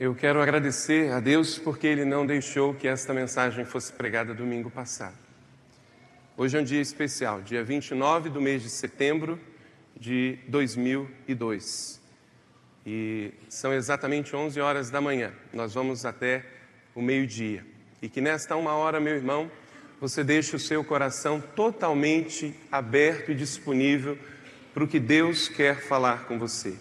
Eu quero agradecer a Deus porque Ele não deixou que esta mensagem fosse pregada domingo passado. Hoje é um dia especial, dia 29 do mês de setembro de 2002. E são exatamente 11 horas da manhã. Nós vamos até o meio-dia. E que nesta uma hora, meu irmão, você deixe o seu coração totalmente aberto e disponível para o que Deus quer falar com você.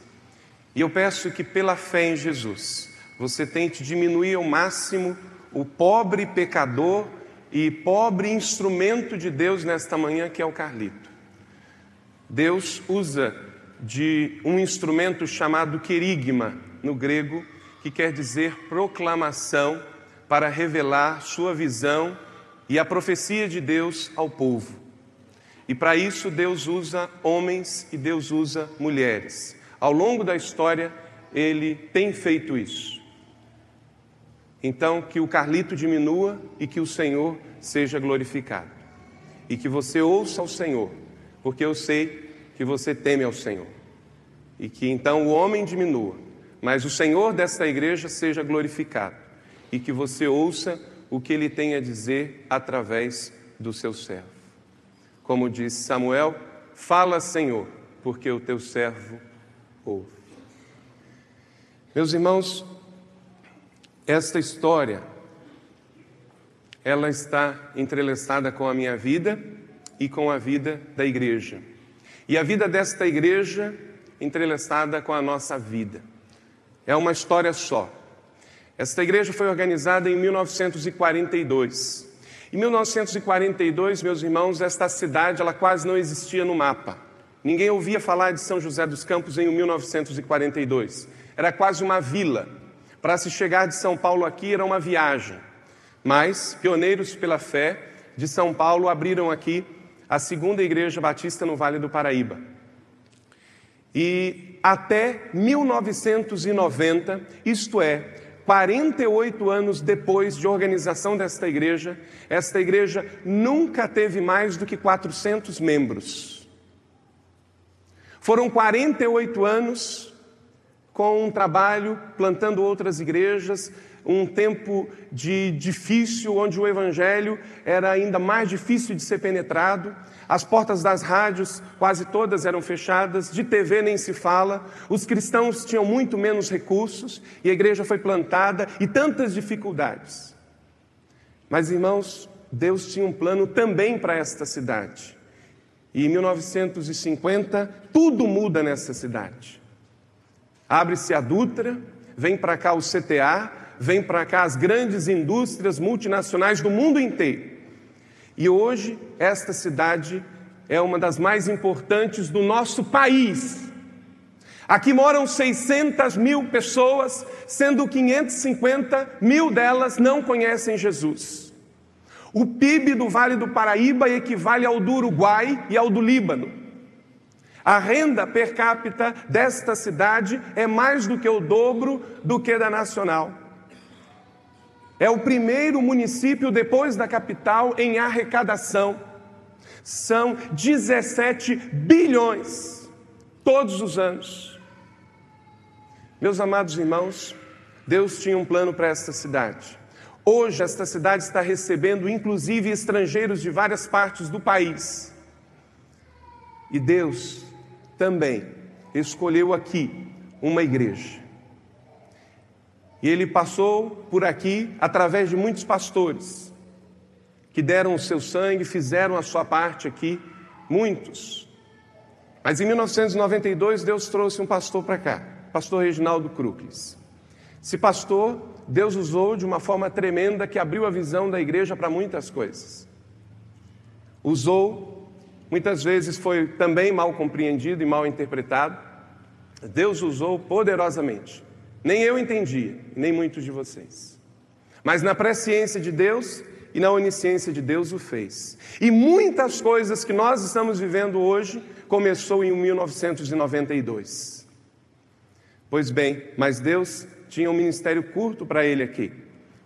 E eu peço que, pela fé em Jesus, você tente diminuir ao máximo o pobre pecador e pobre instrumento de Deus nesta manhã, que é o Carlito. Deus usa de um instrumento chamado querigma, no grego, que quer dizer proclamação, para revelar sua visão e a profecia de Deus ao povo. E para isso Deus usa homens e Deus usa mulheres. Ao longo da história, ele tem feito isso. Então, que o Carlito diminua e que o Senhor seja glorificado. E que você ouça ao Senhor, porque eu sei que você teme ao Senhor. E que então o homem diminua, mas o Senhor desta igreja seja glorificado. E que você ouça o que ele tem a dizer através do seu servo. Como disse Samuel, fala, Senhor, porque o teu servo ouve. Meus irmãos, esta história ela está entrelaçada com a minha vida e com a vida da igreja. E a vida desta igreja entrelaçada com a nossa vida. É uma história só. Esta igreja foi organizada em 1942. Em 1942, meus irmãos, esta cidade ela quase não existia no mapa. Ninguém ouvia falar de São José dos Campos em 1942. Era quase uma vila. Para se chegar de São Paulo aqui era uma viagem. Mas pioneiros pela fé de São Paulo abriram aqui a segunda igreja batista no Vale do Paraíba. E até 1990, isto é, 48 anos depois de organização desta igreja, esta igreja nunca teve mais do que 400 membros. Foram 48 anos com um trabalho plantando outras igrejas, um tempo de difícil, onde o evangelho era ainda mais difícil de ser penetrado. As portas das rádios quase todas eram fechadas, de TV nem se fala. Os cristãos tinham muito menos recursos e a igreja foi plantada e tantas dificuldades. Mas irmãos, Deus tinha um plano também para esta cidade. E em 1950, tudo muda nessa cidade. Abre-se a Dutra, vem para cá o CTA, vem para cá as grandes indústrias multinacionais do mundo inteiro. E hoje, esta cidade é uma das mais importantes do nosso país. Aqui moram 600 mil pessoas, sendo 550 mil delas não conhecem Jesus. O PIB do Vale do Paraíba equivale ao do Uruguai e ao do Líbano. A renda per capita desta cidade é mais do que o dobro do que da nacional. É o primeiro município depois da capital em arrecadação. São 17 bilhões todos os anos. Meus amados irmãos, Deus tinha um plano para esta cidade. Hoje, esta cidade está recebendo, inclusive, estrangeiros de várias partes do país. E Deus também escolheu aqui uma igreja. E Ele passou por aqui através de muitos pastores que deram o seu sangue, fizeram a sua parte aqui, muitos. Mas em 1992, Deus trouxe um pastor para cá, pastor Reginaldo Crukles. Esse pastor Deus usou de uma forma tremenda que abriu a visão da igreja para muitas coisas. Usou, muitas vezes foi também mal compreendido e mal interpretado. Deus usou poderosamente. Nem eu entendia, nem muitos de vocês. Mas na presciência de Deus e na onisciência de Deus o fez. E muitas coisas que nós estamos vivendo hoje começou em 1992. Pois bem, mas Deus tinha um ministério curto para ele aqui.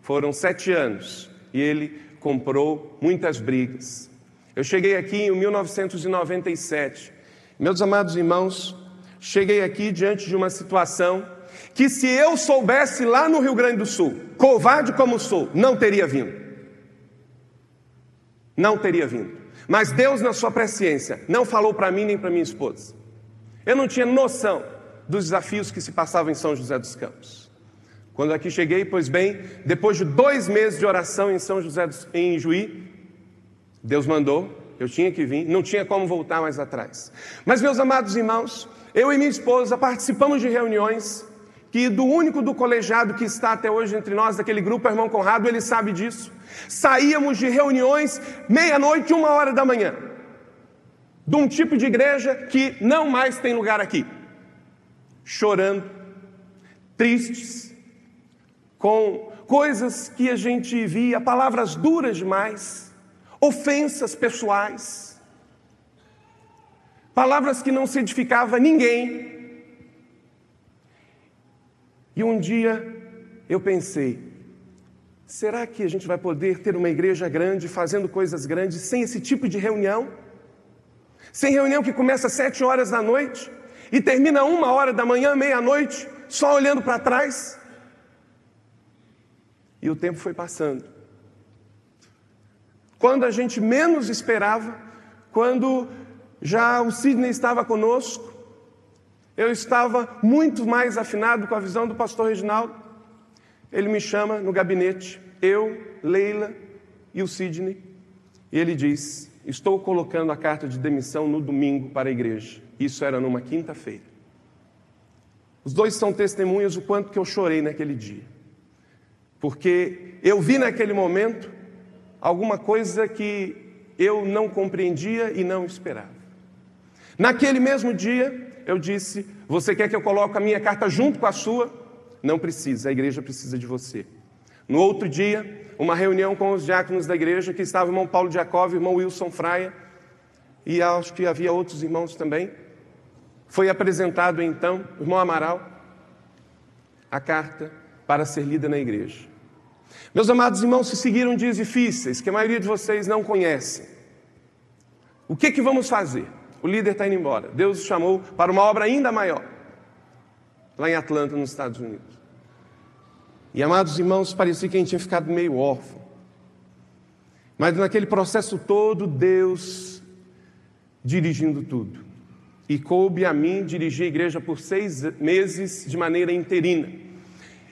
Foram sete anos e ele comprou muitas brigas. Eu cheguei aqui em 1997. Meus amados irmãos, cheguei aqui diante de uma situação que se eu soubesse lá no Rio Grande do Sul, covarde como sou, não teria vindo. Não teria vindo. Mas Deus, na sua presciência, não falou para mim nem para minha esposa. Eu não tinha noção dos desafios que se passavam em São José dos Campos. Quando aqui cheguei, pois bem, depois de dois meses de oração em São José dos, em Juí, Deus mandou, eu tinha que vir, não tinha como voltar mais atrás. Mas, meus amados irmãos, eu e minha esposa participamos de reuniões que do único do colegiado que está até hoje entre nós, daquele grupo, irmão Conrado, ele sabe disso. Saíamos de reuniões meia-noite, uma hora da manhã, de um tipo de igreja que não mais tem lugar aqui, chorando, tristes, com coisas que a gente via, palavras duras demais, ofensas pessoais, palavras que não se edificava ninguém. E um dia eu pensei, será que a gente vai poder ter uma igreja grande, fazendo coisas grandes, sem esse tipo de reunião? Sem reunião que começa às sete horas da noite e termina uma hora da manhã, meia-noite, só olhando para trás? E o tempo foi passando. Quando a gente menos esperava, quando já o Sidney estava conosco, eu estava muito mais afinado com a visão do pastor Reginaldo. Ele me chama no gabinete, eu, Leila e o Sidney, e ele diz: Estou colocando a carta de demissão no domingo para a igreja. Isso era numa quinta-feira. Os dois são testemunhas do quanto que eu chorei naquele dia. Porque eu vi naquele momento alguma coisa que eu não compreendia e não esperava. Naquele mesmo dia, eu disse: Você quer que eu coloque a minha carta junto com a sua? Não precisa, a igreja precisa de você. No outro dia, uma reunião com os diáconos da igreja, que estava o irmão Paulo Jacob, o irmão Wilson Fraia, e acho que havia outros irmãos também. Foi apresentado então, o irmão Amaral, a carta para ser lida na igreja. Meus amados irmãos, se seguiram dias difíceis que a maioria de vocês não conhecem. O que, que vamos fazer? O líder está indo embora. Deus o chamou para uma obra ainda maior, lá em Atlanta, nos Estados Unidos. E amados irmãos, parecia que a gente tinha ficado meio órfão. Mas naquele processo todo, Deus dirigindo tudo. E coube a mim dirigir a igreja por seis meses de maneira interina.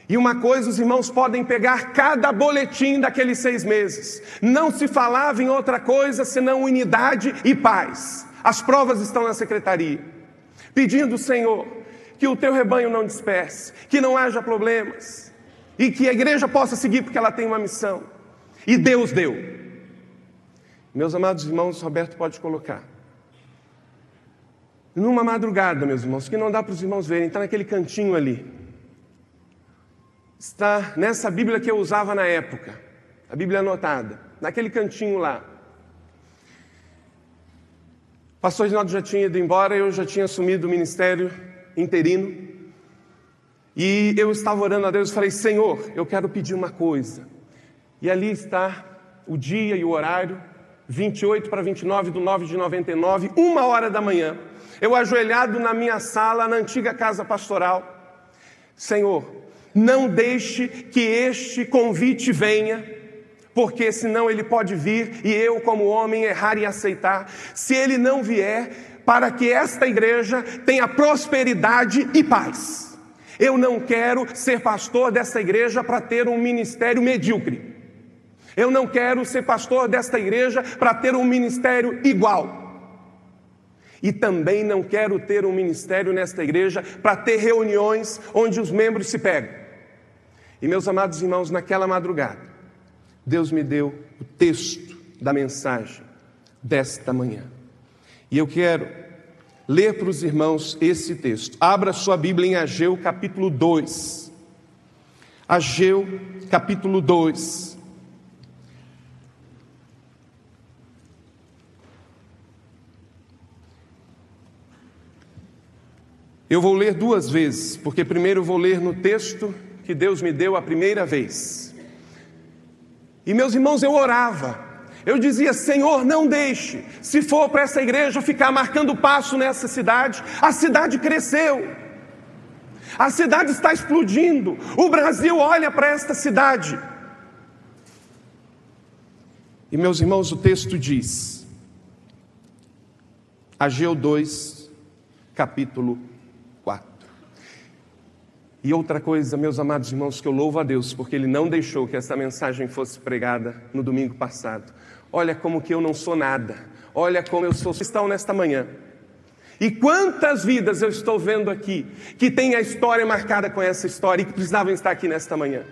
E uma coisa, os irmãos podem pegar cada boletim daqueles seis meses. Não se falava em outra coisa senão unidade e paz. As provas estão na secretaria, pedindo, Senhor, que o teu rebanho não disperse, que não haja problemas e que a igreja possa seguir porque ela tem uma missão. E Deus deu. Meus amados irmãos, Roberto pode colocar. Numa madrugada, meus irmãos, que não dá para os irmãos verem, está naquele cantinho ali. Está nessa Bíblia que eu usava na época, a Bíblia anotada, naquele cantinho lá. O pastor Reginaldo já tinha ido embora, eu já tinha assumido o ministério interino. E eu estava orando a Deus e falei: Senhor, eu quero pedir uma coisa. E ali está o dia e o horário, 28 para 29 do 9 de 99, uma hora da manhã. Eu ajoelhado na minha sala, na antiga casa pastoral. Senhor, não deixe que este convite venha porque senão ele pode vir e eu, como homem, errar e aceitar. Se ele não vier, para que esta igreja tenha prosperidade e paz. Eu não quero ser pastor desta igreja para ter um ministério medíocre. Eu não quero ser pastor desta igreja para ter um ministério igual. E também não quero ter um ministério nesta igreja para ter reuniões onde os membros se pegam. E meus amados irmãos, naquela madrugada, Deus me deu o texto da mensagem desta manhã. E eu quero ler para os irmãos esse texto. Abra sua Bíblia em Ageu capítulo 2. Ageu capítulo 2. Eu vou ler duas vezes, porque primeiro eu vou ler no texto que Deus me deu a primeira vez. E meus irmãos, eu orava. Eu dizia, Senhor, não deixe, se for para essa igreja ficar marcando passo nessa cidade, a cidade cresceu. A cidade está explodindo. O Brasil olha para esta cidade. E meus irmãos, o texto diz, Ageu 2, capítulo 4. E outra coisa, meus amados irmãos, que eu louvo a Deus, porque Ele não deixou que essa mensagem fosse pregada no domingo passado. Olha como que eu não sou nada, olha como eu sou cristão nesta manhã. E quantas vidas eu estou vendo aqui que tem a história marcada com essa história e que precisavam estar aqui nesta manhã.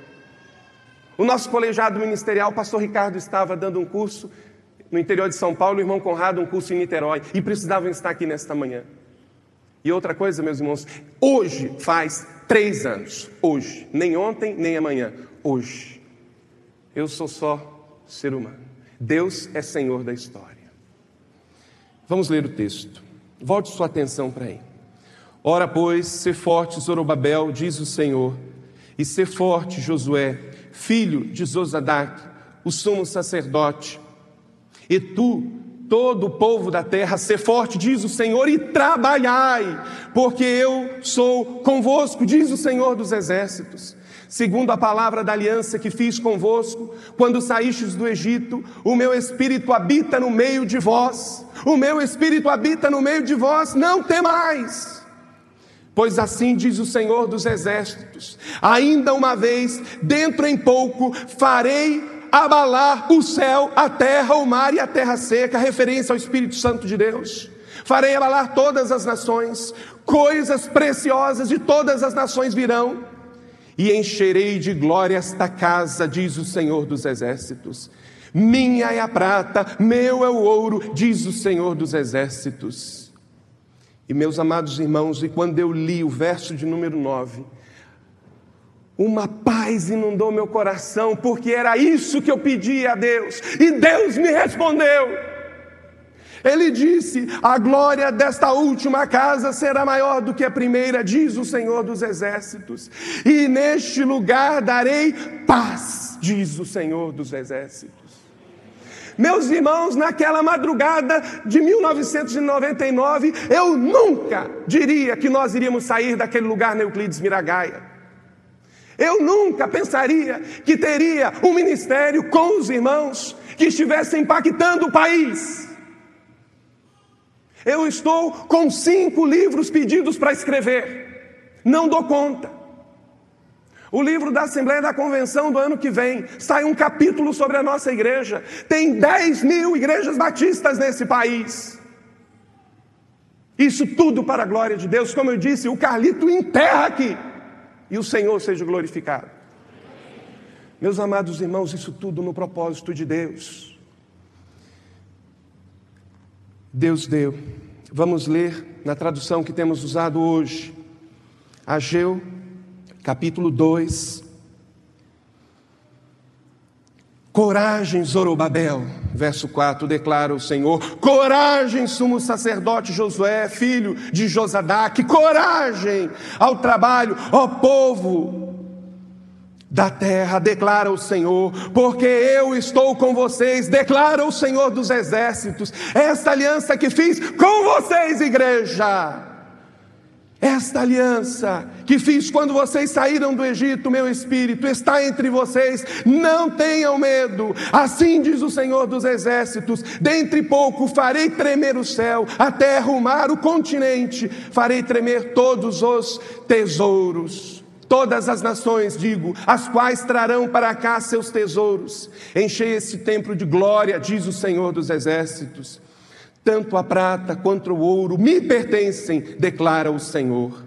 O nosso colegiado ministerial, o pastor Ricardo estava dando um curso no interior de São Paulo, o irmão Conrado um curso em Niterói, e precisavam estar aqui nesta manhã. E outra coisa, meus irmãos, hoje faz três anos, hoje, nem ontem, nem amanhã, hoje. Eu sou só ser humano. Deus é Senhor da história. Vamos ler o texto. Volte sua atenção para aí. Ora, pois, ser forte, Zorobabel, diz o Senhor, e ser forte, Josué, filho de Zosadac, o sumo sacerdote. E tu, todo o povo da terra, ser forte, diz o Senhor, e trabalhai, porque eu sou convosco, diz o Senhor dos exércitos. Segundo a palavra da aliança que fiz convosco, quando saístes do Egito, o meu espírito habita no meio de vós. O meu espírito habita no meio de vós, não temais. Pois assim diz o Senhor dos Exércitos: ainda uma vez, dentro em pouco, farei abalar o céu, a terra, o mar e a terra seca, referência ao Espírito Santo de Deus. Farei abalar todas as nações, coisas preciosas de todas as nações virão, e encherei de glória esta casa, diz o Senhor dos Exércitos. Minha é a prata, meu é o ouro, diz o Senhor dos Exércitos. E meus amados irmãos, e quando eu li o verso de número 9, uma paz inundou meu coração, porque era isso que eu pedia a Deus, e Deus me respondeu. Ele disse: A glória desta última casa será maior do que a primeira, diz o Senhor dos Exércitos, e neste lugar darei paz, diz o Senhor dos Exércitos. Meus irmãos, naquela madrugada de 1999, eu nunca diria que nós iríamos sair daquele lugar na Euclides Miragaia. Eu nunca pensaria que teria um ministério com os irmãos que estivesse impactando o país. Eu estou com cinco livros pedidos para escrever, não dou conta. O livro da Assembleia da Convenção do ano que vem sai um capítulo sobre a nossa igreja. Tem 10 mil igrejas batistas nesse país. Isso tudo para a glória de Deus. Como eu disse, o Carlito enterra aqui e o Senhor seja glorificado. Meus amados irmãos, isso tudo no propósito de Deus. Deus deu. Vamos ler na tradução que temos usado hoje. Ageu capítulo 2. Coragem, Zorobabel, verso 4, declara o Senhor. Coragem, sumo sacerdote Josué, filho de Josadaque. Coragem ao trabalho, ó povo da terra, declara o Senhor, porque eu estou com vocês, declara o Senhor dos exércitos. Esta aliança que fiz com vocês, igreja esta aliança que fiz quando vocês saíram do Egito, meu espírito está entre vocês, não tenham medo, assim diz o Senhor dos Exércitos: dentre pouco farei tremer o céu, a terra, o mar, o continente, farei tremer todos os tesouros. Todas as nações, digo, as quais trarão para cá seus tesouros. Enchei esse templo de glória, diz o Senhor dos Exércitos. Tanto a prata quanto o ouro me pertencem, declara o Senhor.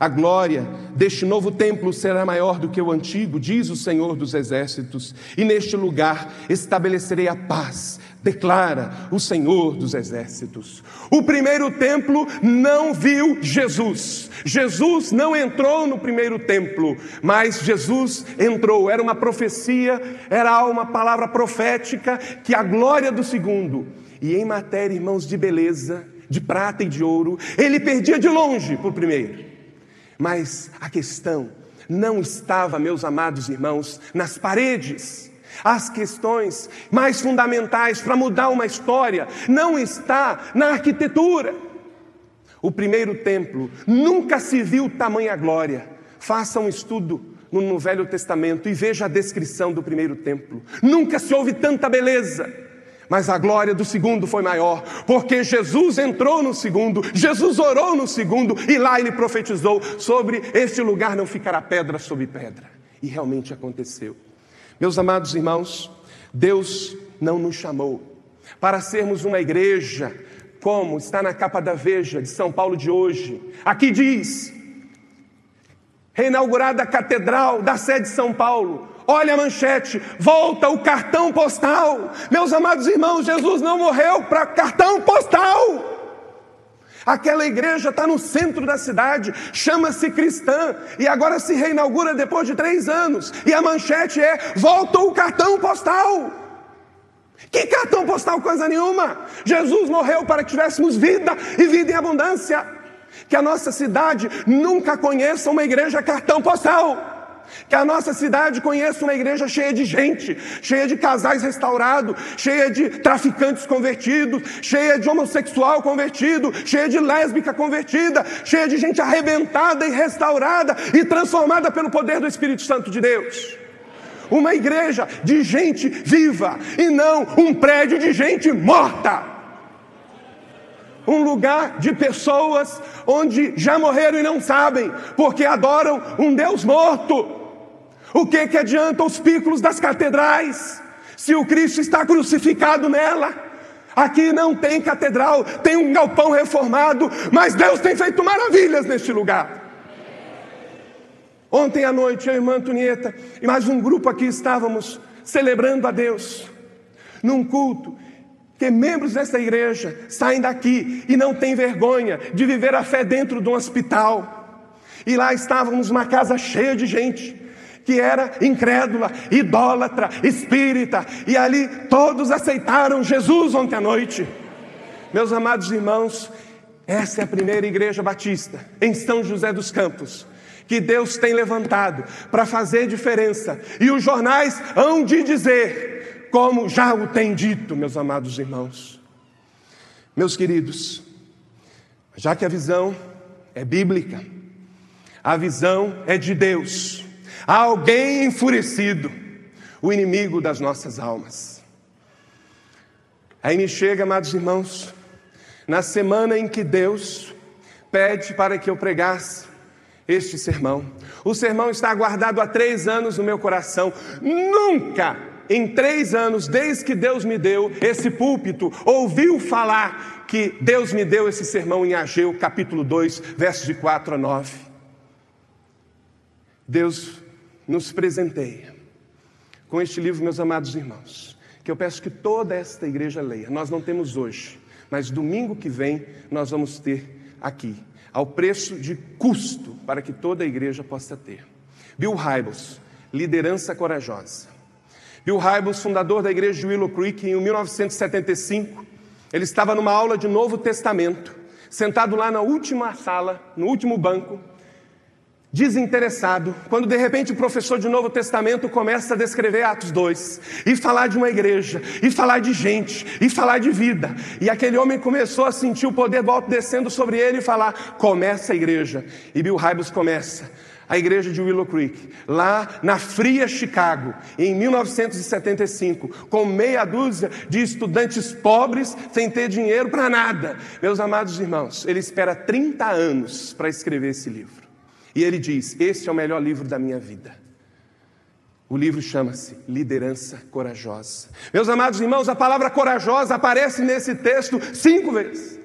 A glória deste novo templo será maior do que o antigo, diz o Senhor dos Exércitos, e neste lugar estabelecerei a paz, declara o Senhor dos Exércitos. O primeiro templo não viu Jesus, Jesus não entrou no primeiro templo, mas Jesus entrou, era uma profecia, era uma palavra profética que a glória do segundo e em matéria, irmãos, de beleza, de prata e de ouro, ele perdia de longe por primeiro. Mas a questão não estava, meus amados irmãos, nas paredes. As questões mais fundamentais para mudar uma história não está na arquitetura. O primeiro templo, nunca se viu tamanha glória. Faça um estudo no, Velho Testamento e veja a descrição do primeiro templo. Nunca se houve tanta beleza. Mas a glória do segundo foi maior, porque Jesus entrou no segundo, Jesus orou no segundo, e lá ele profetizou: sobre este lugar não ficará pedra sobre pedra. E realmente aconteceu. Meus amados irmãos, Deus não nos chamou para sermos uma igreja como está na capa da Veja de São Paulo de hoje. Aqui diz: reinaugurada a catedral da sede de São Paulo. Olha a manchete, volta o cartão postal. Meus amados irmãos, Jesus não morreu para cartão postal. Aquela igreja está no centro da cidade, chama-se cristã, e agora se reinaugura depois de três anos. E a manchete é: volta o cartão postal. Que cartão postal, coisa nenhuma! Jesus morreu para que tivéssemos vida e vida em abundância. Que a nossa cidade nunca conheça uma igreja cartão postal. Que a nossa cidade conheça uma igreja cheia de gente, cheia de casais restaurados, cheia de traficantes convertidos, cheia de homossexual convertido, cheia de lésbica convertida, cheia de gente arrebentada e restaurada e transformada pelo poder do Espírito Santo de Deus. Uma igreja de gente viva e não um prédio de gente morta um lugar de pessoas onde já morreram e não sabem, porque adoram um Deus morto. O que, que adianta os pícolos das catedrais, se o Cristo está crucificado nela? Aqui não tem catedral, tem um galpão reformado, mas Deus tem feito maravilhas neste lugar. Ontem à noite, a irmã Antonieta e mais um grupo aqui estávamos celebrando a Deus, num culto, que membros dessa igreja saem daqui e não têm vergonha de viver a fé dentro de um hospital. E lá estávamos uma casa cheia de gente, que era incrédula, idólatra, espírita, e ali todos aceitaram Jesus ontem à noite. Meus amados irmãos, essa é a primeira igreja batista em São José dos Campos que Deus tem levantado para fazer diferença, e os jornais hão de dizer, como já o tem dito, meus amados irmãos. Meus queridos, já que a visão é bíblica, a visão é de Deus, Alguém enfurecido, o inimigo das nossas almas. Aí me chega, amados irmãos, na semana em que Deus pede para que eu pregasse este sermão. O sermão está guardado há três anos no meu coração. Nunca, em três anos, desde que Deus me deu esse púlpito, ouviu falar que Deus me deu esse sermão em Ageu, capítulo 2, versos de 4 a 9. Deus nos presenteia com este livro, meus amados irmãos, que eu peço que toda esta igreja leia. Nós não temos hoje, mas domingo que vem nós vamos ter aqui, ao preço de custo, para que toda a igreja possa ter. Bill Hybels, Liderança Corajosa. Bill Hybels, fundador da igreja de Willow Creek, em 1975, ele estava numa aula de Novo Testamento, sentado lá na última sala, no último banco, desinteressado, quando de repente o professor de Novo Testamento começa a descrever Atos 2 e falar de uma igreja, e falar de gente, e falar de vida, e aquele homem começou a sentir o poder do alto descendo sobre ele e falar: começa a igreja. E Bill Hybels começa a igreja de Willow Creek, lá na fria Chicago, em 1975, com meia dúzia de estudantes pobres, sem ter dinheiro para nada. Meus amados irmãos, ele espera 30 anos para escrever esse livro. E ele diz: Este é o melhor livro da minha vida. O livro chama-se Liderança Corajosa. Meus amados irmãos, a palavra corajosa aparece nesse texto cinco vezes.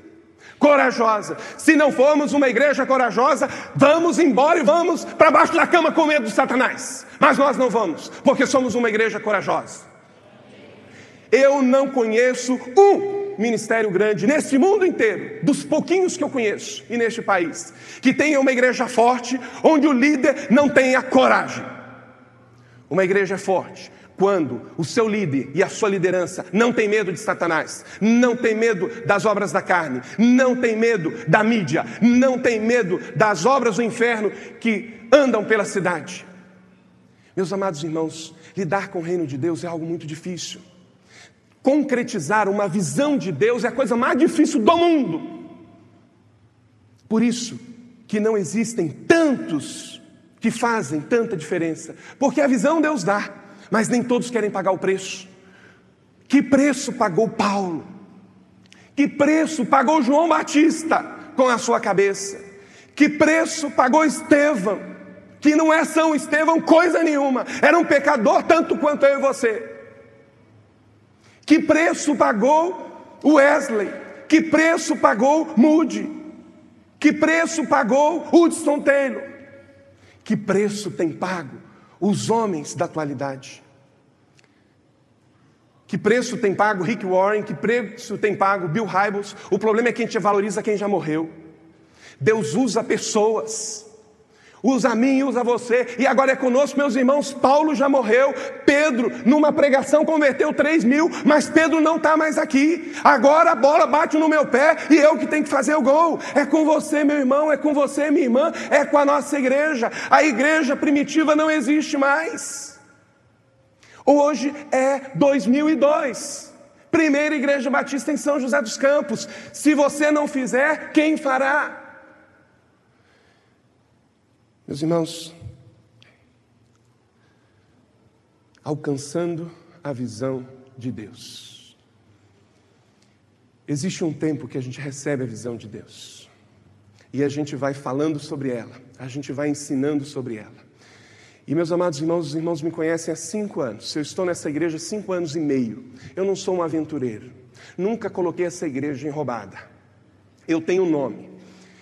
Corajosa. Se não formos uma igreja corajosa, vamos embora e vamos para baixo da cama com medo do Satanás. Mas nós não vamos, porque somos uma igreja corajosa. Eu não conheço um ministério grande nesse mundo inteiro, dos pouquinhos que eu conheço e neste país, que tenha uma igreja forte, onde o líder não tenha coragem. Uma igreja forte, quando o seu líder e a sua liderança não tem medo de Satanás, não tem medo das obras da carne, não tem medo da mídia, não tem medo das obras do inferno que andam pela cidade. Meus amados irmãos, lidar com o reino de Deus é algo muito difícil concretizar uma visão de Deus é a coisa mais difícil do mundo. Por isso que não existem tantos que fazem tanta diferença, porque a visão Deus dá, mas nem todos querem pagar o preço. Que preço pagou Paulo? Que preço pagou João Batista com a sua cabeça? Que preço pagou Estevão? Que não é São Estevão coisa nenhuma, era um pecador tanto quanto eu e você. Que preço pagou Wesley? Que preço pagou Moody? Que preço pagou Hudson Taylor? Que preço tem pago os homens da atualidade? Que preço tem pago Rick Warren? Que preço tem pago Bill Hybels? O problema é que a gente valoriza quem já morreu. Deus usa pessoas usa a mim, usa você, e agora é conosco, meus irmãos. Paulo já morreu, Pedro, numa pregação, converteu 3 mil, mas Pedro não está mais aqui. Agora a bola bate no meu pé e eu que tenho que fazer o gol. É com você, meu irmão, é com você, minha irmã, é com a nossa igreja. A igreja primitiva não existe mais. Hoje é 2002. Primeira igreja batista em São José dos Campos. Se você não fizer, quem fará? Meus irmãos, alcançando a visão de Deus. Existe um tempo que a gente recebe a visão de Deus e a gente vai falando sobre ela, a gente vai ensinando sobre ela. E meus amados irmãos, os irmãos me conhecem há cinco anos. Eu estou nessa igreja há cinco anos e meio. Eu não sou um aventureiro. Nunca coloquei essa igreja em roubada. Eu tenho nome.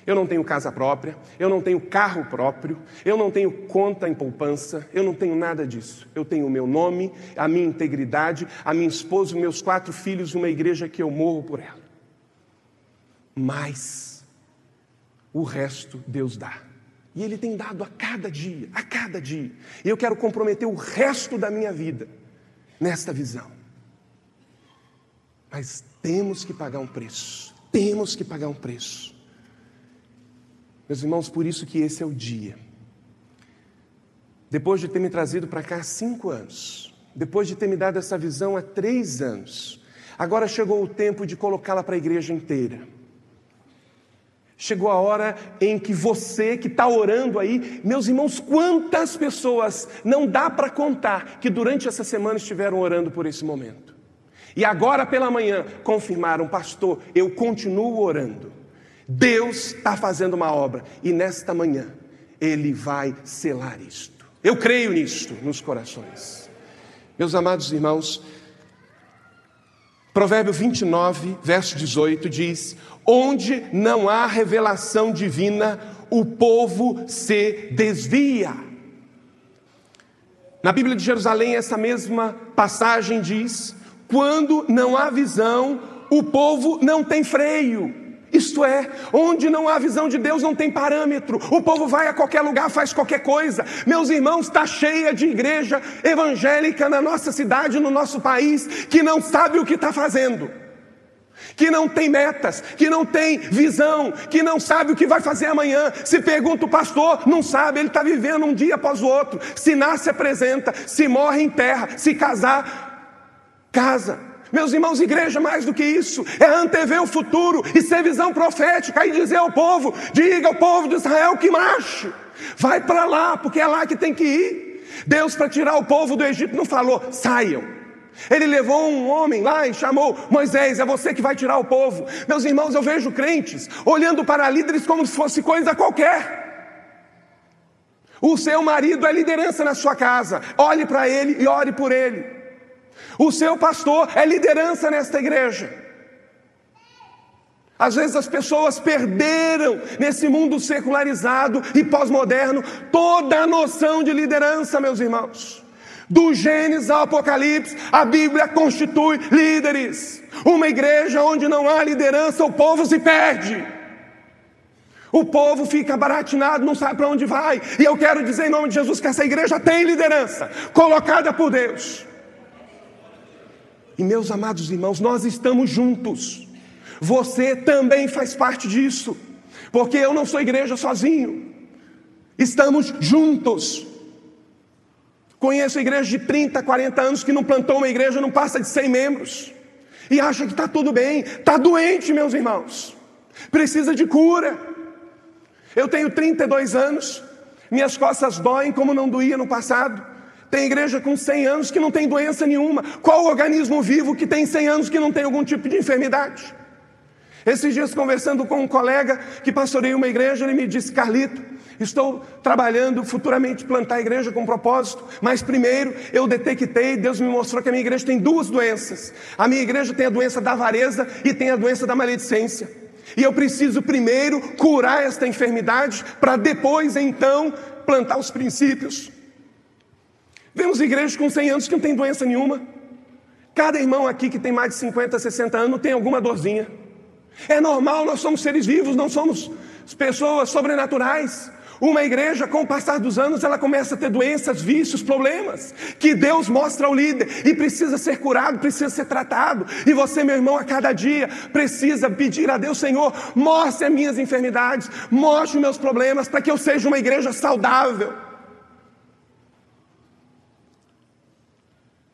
Eu não tenho casa própria, eu não tenho carro próprio, eu não tenho conta em poupança, eu não tenho nada disso. Eu tenho o meu nome, a minha integridade, a minha esposa, os meus quatro filhos, uma igreja que eu morro por ela. Mas o resto Deus dá. E Ele tem dado a cada dia, a cada dia. E eu quero comprometer o resto da minha vida nesta visão. Mas temos que pagar um preço. Temos que pagar um preço. Meus irmãos, por isso que esse é o dia. Depois de ter me trazido para cá há cinco anos, depois de ter me dado essa visão há três anos, agora chegou o tempo de colocá-la para a igreja inteira. Chegou a hora em que você que está orando aí, meus irmãos, quantas pessoas não dá para contar que durante essa semana estiveram orando por esse momento. E agora pela manhã confirmaram, pastor, eu continuo orando. Deus está fazendo uma obra e nesta manhã Ele vai selar isto. Eu creio nisto nos corações. Meus amados irmãos, Provérbio 29, verso 18 diz: Onde não há revelação divina, o povo se desvia. Na Bíblia de Jerusalém, essa mesma passagem diz: Quando não há visão, o povo não tem freio. Isto é, onde não há visão de Deus não tem parâmetro. O povo vai a qualquer lugar, faz qualquer coisa. Meus irmãos, está cheia de igreja evangélica na nossa cidade, no nosso país, que não sabe o que está fazendo, que não tem metas, que não tem visão, que não sabe o que vai fazer amanhã. Se pergunta o pastor, não sabe, ele está vivendo um dia após o outro. Se nasce, apresenta, se morre, enterra, se casar, casa. Meus irmãos, igreja mais do que isso, é antever o futuro e ser visão profética e dizer ao povo: diga ao povo de Israel que marche, vai para lá, porque é lá que tem que ir. Deus, para tirar o povo do Egito, não falou: saiam. Ele levou um homem lá e chamou Moisés, é você que vai tirar o povo. Meus irmãos, eu vejo crentes olhando para líderes como se fosse coisa qualquer. O seu marido é liderança na sua casa, olhe para ele e ore por ele. O seu pastor é liderança nesta igreja. Às vezes as pessoas perderam nesse mundo secularizado e pós-moderno toda a noção de liderança, meus irmãos. Do Gênesis ao Apocalipse, a Bíblia constitui líderes. Uma igreja onde não há liderança, o povo se perde. O povo fica baratinado, não sabe para onde vai. E eu quero dizer em nome de Jesus que essa igreja tem liderança, colocada por Deus. E meus amados irmãos, nós estamos juntos. Você também faz parte disso, porque eu não sou igreja sozinho. Estamos juntos. Conheço igreja de 30, 40 anos que não plantou uma igreja, não passa de 100 membros. E acha que está tudo bem, está doente, meus irmãos. Precisa de cura. Eu tenho 32 anos, minhas costas doem como não doía no passado. Tem igreja com 100 anos que não tem doença nenhuma. Qual organismo vivo que tem 100 anos que não tem algum tipo de enfermidade? Esses dias, conversando com um colega que pastoreia uma igreja, ele me disse: Carlito, estou trabalhando futuramente plantar a igreja com propósito, mas primeiro eu detectei, Deus me mostrou que a minha igreja tem duas doenças. A minha igreja tem a doença da avareza e tem a doença da maledicência. E eu preciso primeiro curar esta enfermidade, para depois então plantar os princípios. Vemos igrejas com 100 anos que não tem doença nenhuma. Cada irmão aqui que tem mais de 50, 60 anos tem alguma dorzinha. É normal, nós somos seres vivos, não somos pessoas sobrenaturais. Uma igreja, com o passar dos anos, ela começa a ter doenças, vícios, problemas, que Deus mostra ao líder e precisa ser curado, precisa ser tratado. E você, meu irmão, a cada dia precisa pedir a Deus, Senhor, mostre as minhas enfermidades, mostre os meus problemas, para que eu seja uma igreja saudável.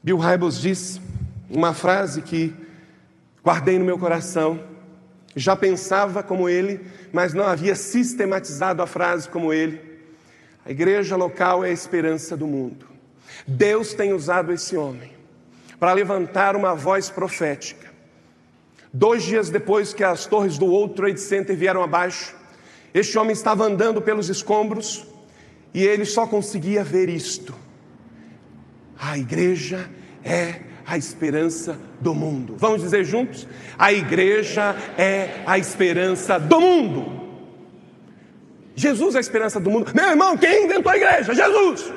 Bill Hybels diz uma frase que guardei no meu coração já pensava como ele, mas não havia sistematizado a frase como ele. A igreja local é a esperança do mundo. Deus tem usado esse homem para levantar uma voz profética. Dois dias depois que as torres do World Trade Center vieram abaixo, este homem estava andando pelos escombros e ele só conseguia ver isto. A igreja é a esperança do mundo. Vamos dizer juntos? A igreja é a esperança do mundo. Jesus é a esperança do mundo. Meu irmão, quem inventou a igreja? Jesus.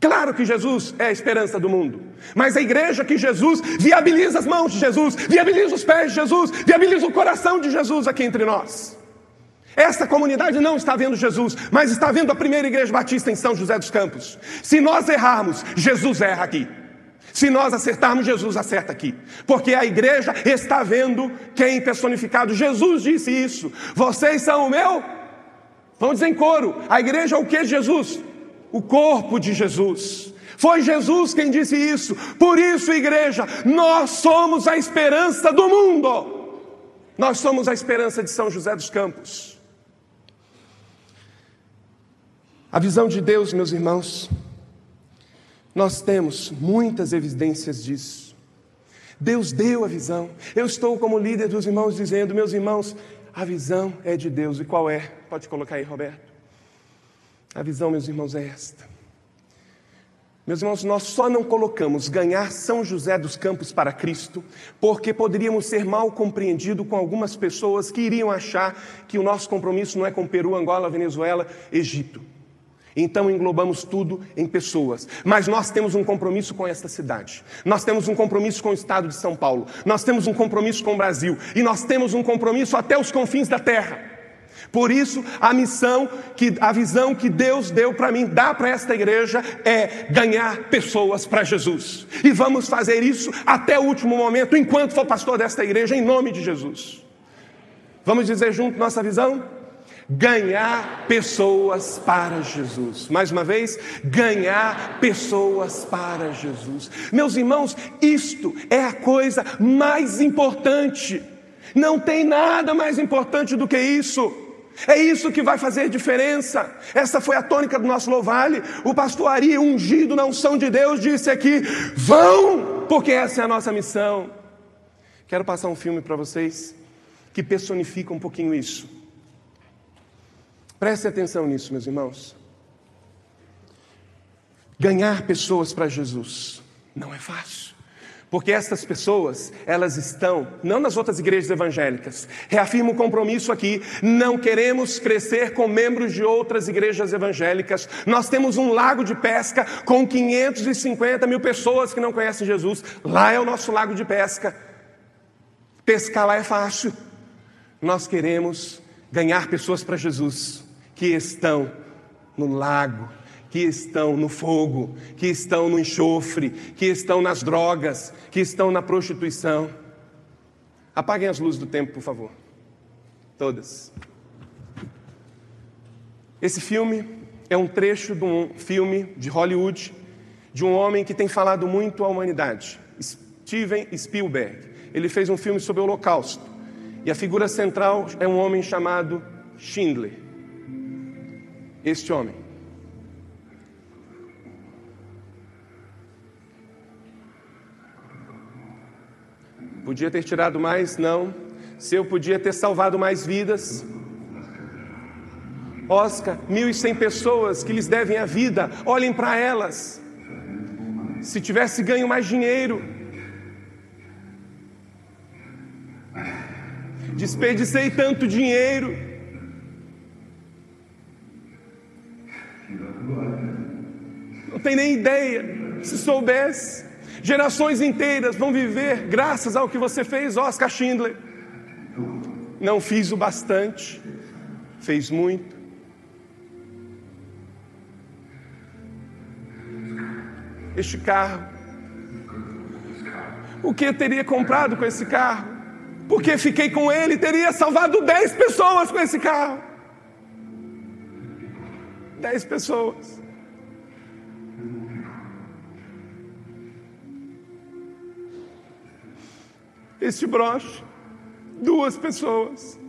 Claro que Jesus é a esperança do mundo, mas a igreja que Jesus viabiliza as mãos de Jesus, viabiliza os pés de Jesus, viabiliza o coração de Jesus aqui entre nós. Esta comunidade não está vendo Jesus, mas está vendo a primeira igreja batista em São José dos Campos. Se nós errarmos, Jesus erra aqui. Se nós acertarmos, Jesus acerta aqui. Porque a igreja está vendo quem personificado. Jesus disse isso. Vocês são o meu. Vamos dizer em coro. A igreja é o que Jesus? O corpo de Jesus. Foi Jesus quem disse isso. Por isso, igreja, nós somos a esperança do mundo. Nós somos a esperança de São José dos Campos. A visão de Deus, meus irmãos, nós temos muitas evidências disso. Deus deu a visão. Eu estou como líder dos irmãos dizendo, meus irmãos, a visão é de Deus. E qual é? Pode colocar aí, Roberto. A visão, meus irmãos, é esta. Meus irmãos, nós só não colocamos ganhar São José dos Campos para Cristo, porque poderíamos ser mal compreendidos com algumas pessoas que iriam achar que o nosso compromisso não é com Peru, Angola, Venezuela, Egito. Então englobamos tudo em pessoas. Mas nós temos um compromisso com esta cidade. Nós temos um compromisso com o estado de São Paulo. Nós temos um compromisso com o Brasil. E nós temos um compromisso até os confins da terra. Por isso, a missão, que, a visão que Deus deu para mim, dá para esta igreja, é ganhar pessoas para Jesus. E vamos fazer isso até o último momento, enquanto for pastor desta igreja, em nome de Jesus. Vamos dizer junto nossa visão? Ganhar pessoas para Jesus. Mais uma vez, ganhar pessoas para Jesus. Meus irmãos, isto é a coisa mais importante. Não tem nada mais importante do que isso. É isso que vai fazer diferença. Essa foi a tônica do nosso louvale. O pastor Ari, ungido na unção de Deus, disse aqui: vão, porque essa é a nossa missão. Quero passar um filme para vocês que personifica um pouquinho isso. Preste atenção nisso, meus irmãos. Ganhar pessoas para Jesus não é fácil. Porque essas pessoas, elas estão, não nas outras igrejas evangélicas, reafirmo o compromisso aqui, não queremos crescer com membros de outras igrejas evangélicas. Nós temos um lago de pesca com 550 mil pessoas que não conhecem Jesus. Lá é o nosso lago de pesca. Pescar lá é fácil. Nós queremos ganhar pessoas para Jesus que estão no lago, que estão no fogo, que estão no enxofre, que estão nas drogas, que estão na prostituição. Apaguem as luzes do tempo, por favor. Todas. Esse filme é um trecho de um filme de Hollywood de um homem que tem falado muito à humanidade, Steven Spielberg. Ele fez um filme sobre o Holocausto. E a figura central é um homem chamado Schindler. Este homem. Podia ter tirado mais? Não. Se eu podia ter salvado mais vidas? Oscar, 1.100 pessoas que lhes devem a vida, olhem para elas. Se tivesse ganho mais dinheiro, desperdicei tanto dinheiro. Não tem nem ideia, se soubesse. Gerações inteiras vão viver graças ao que você fez, Oscar Schindler. Não fiz o bastante, fez muito. Este carro. O que eu teria comprado com esse carro? Porque fiquei com ele, teria salvado dez pessoas com esse carro. Dez pessoas. Este broche, duas pessoas.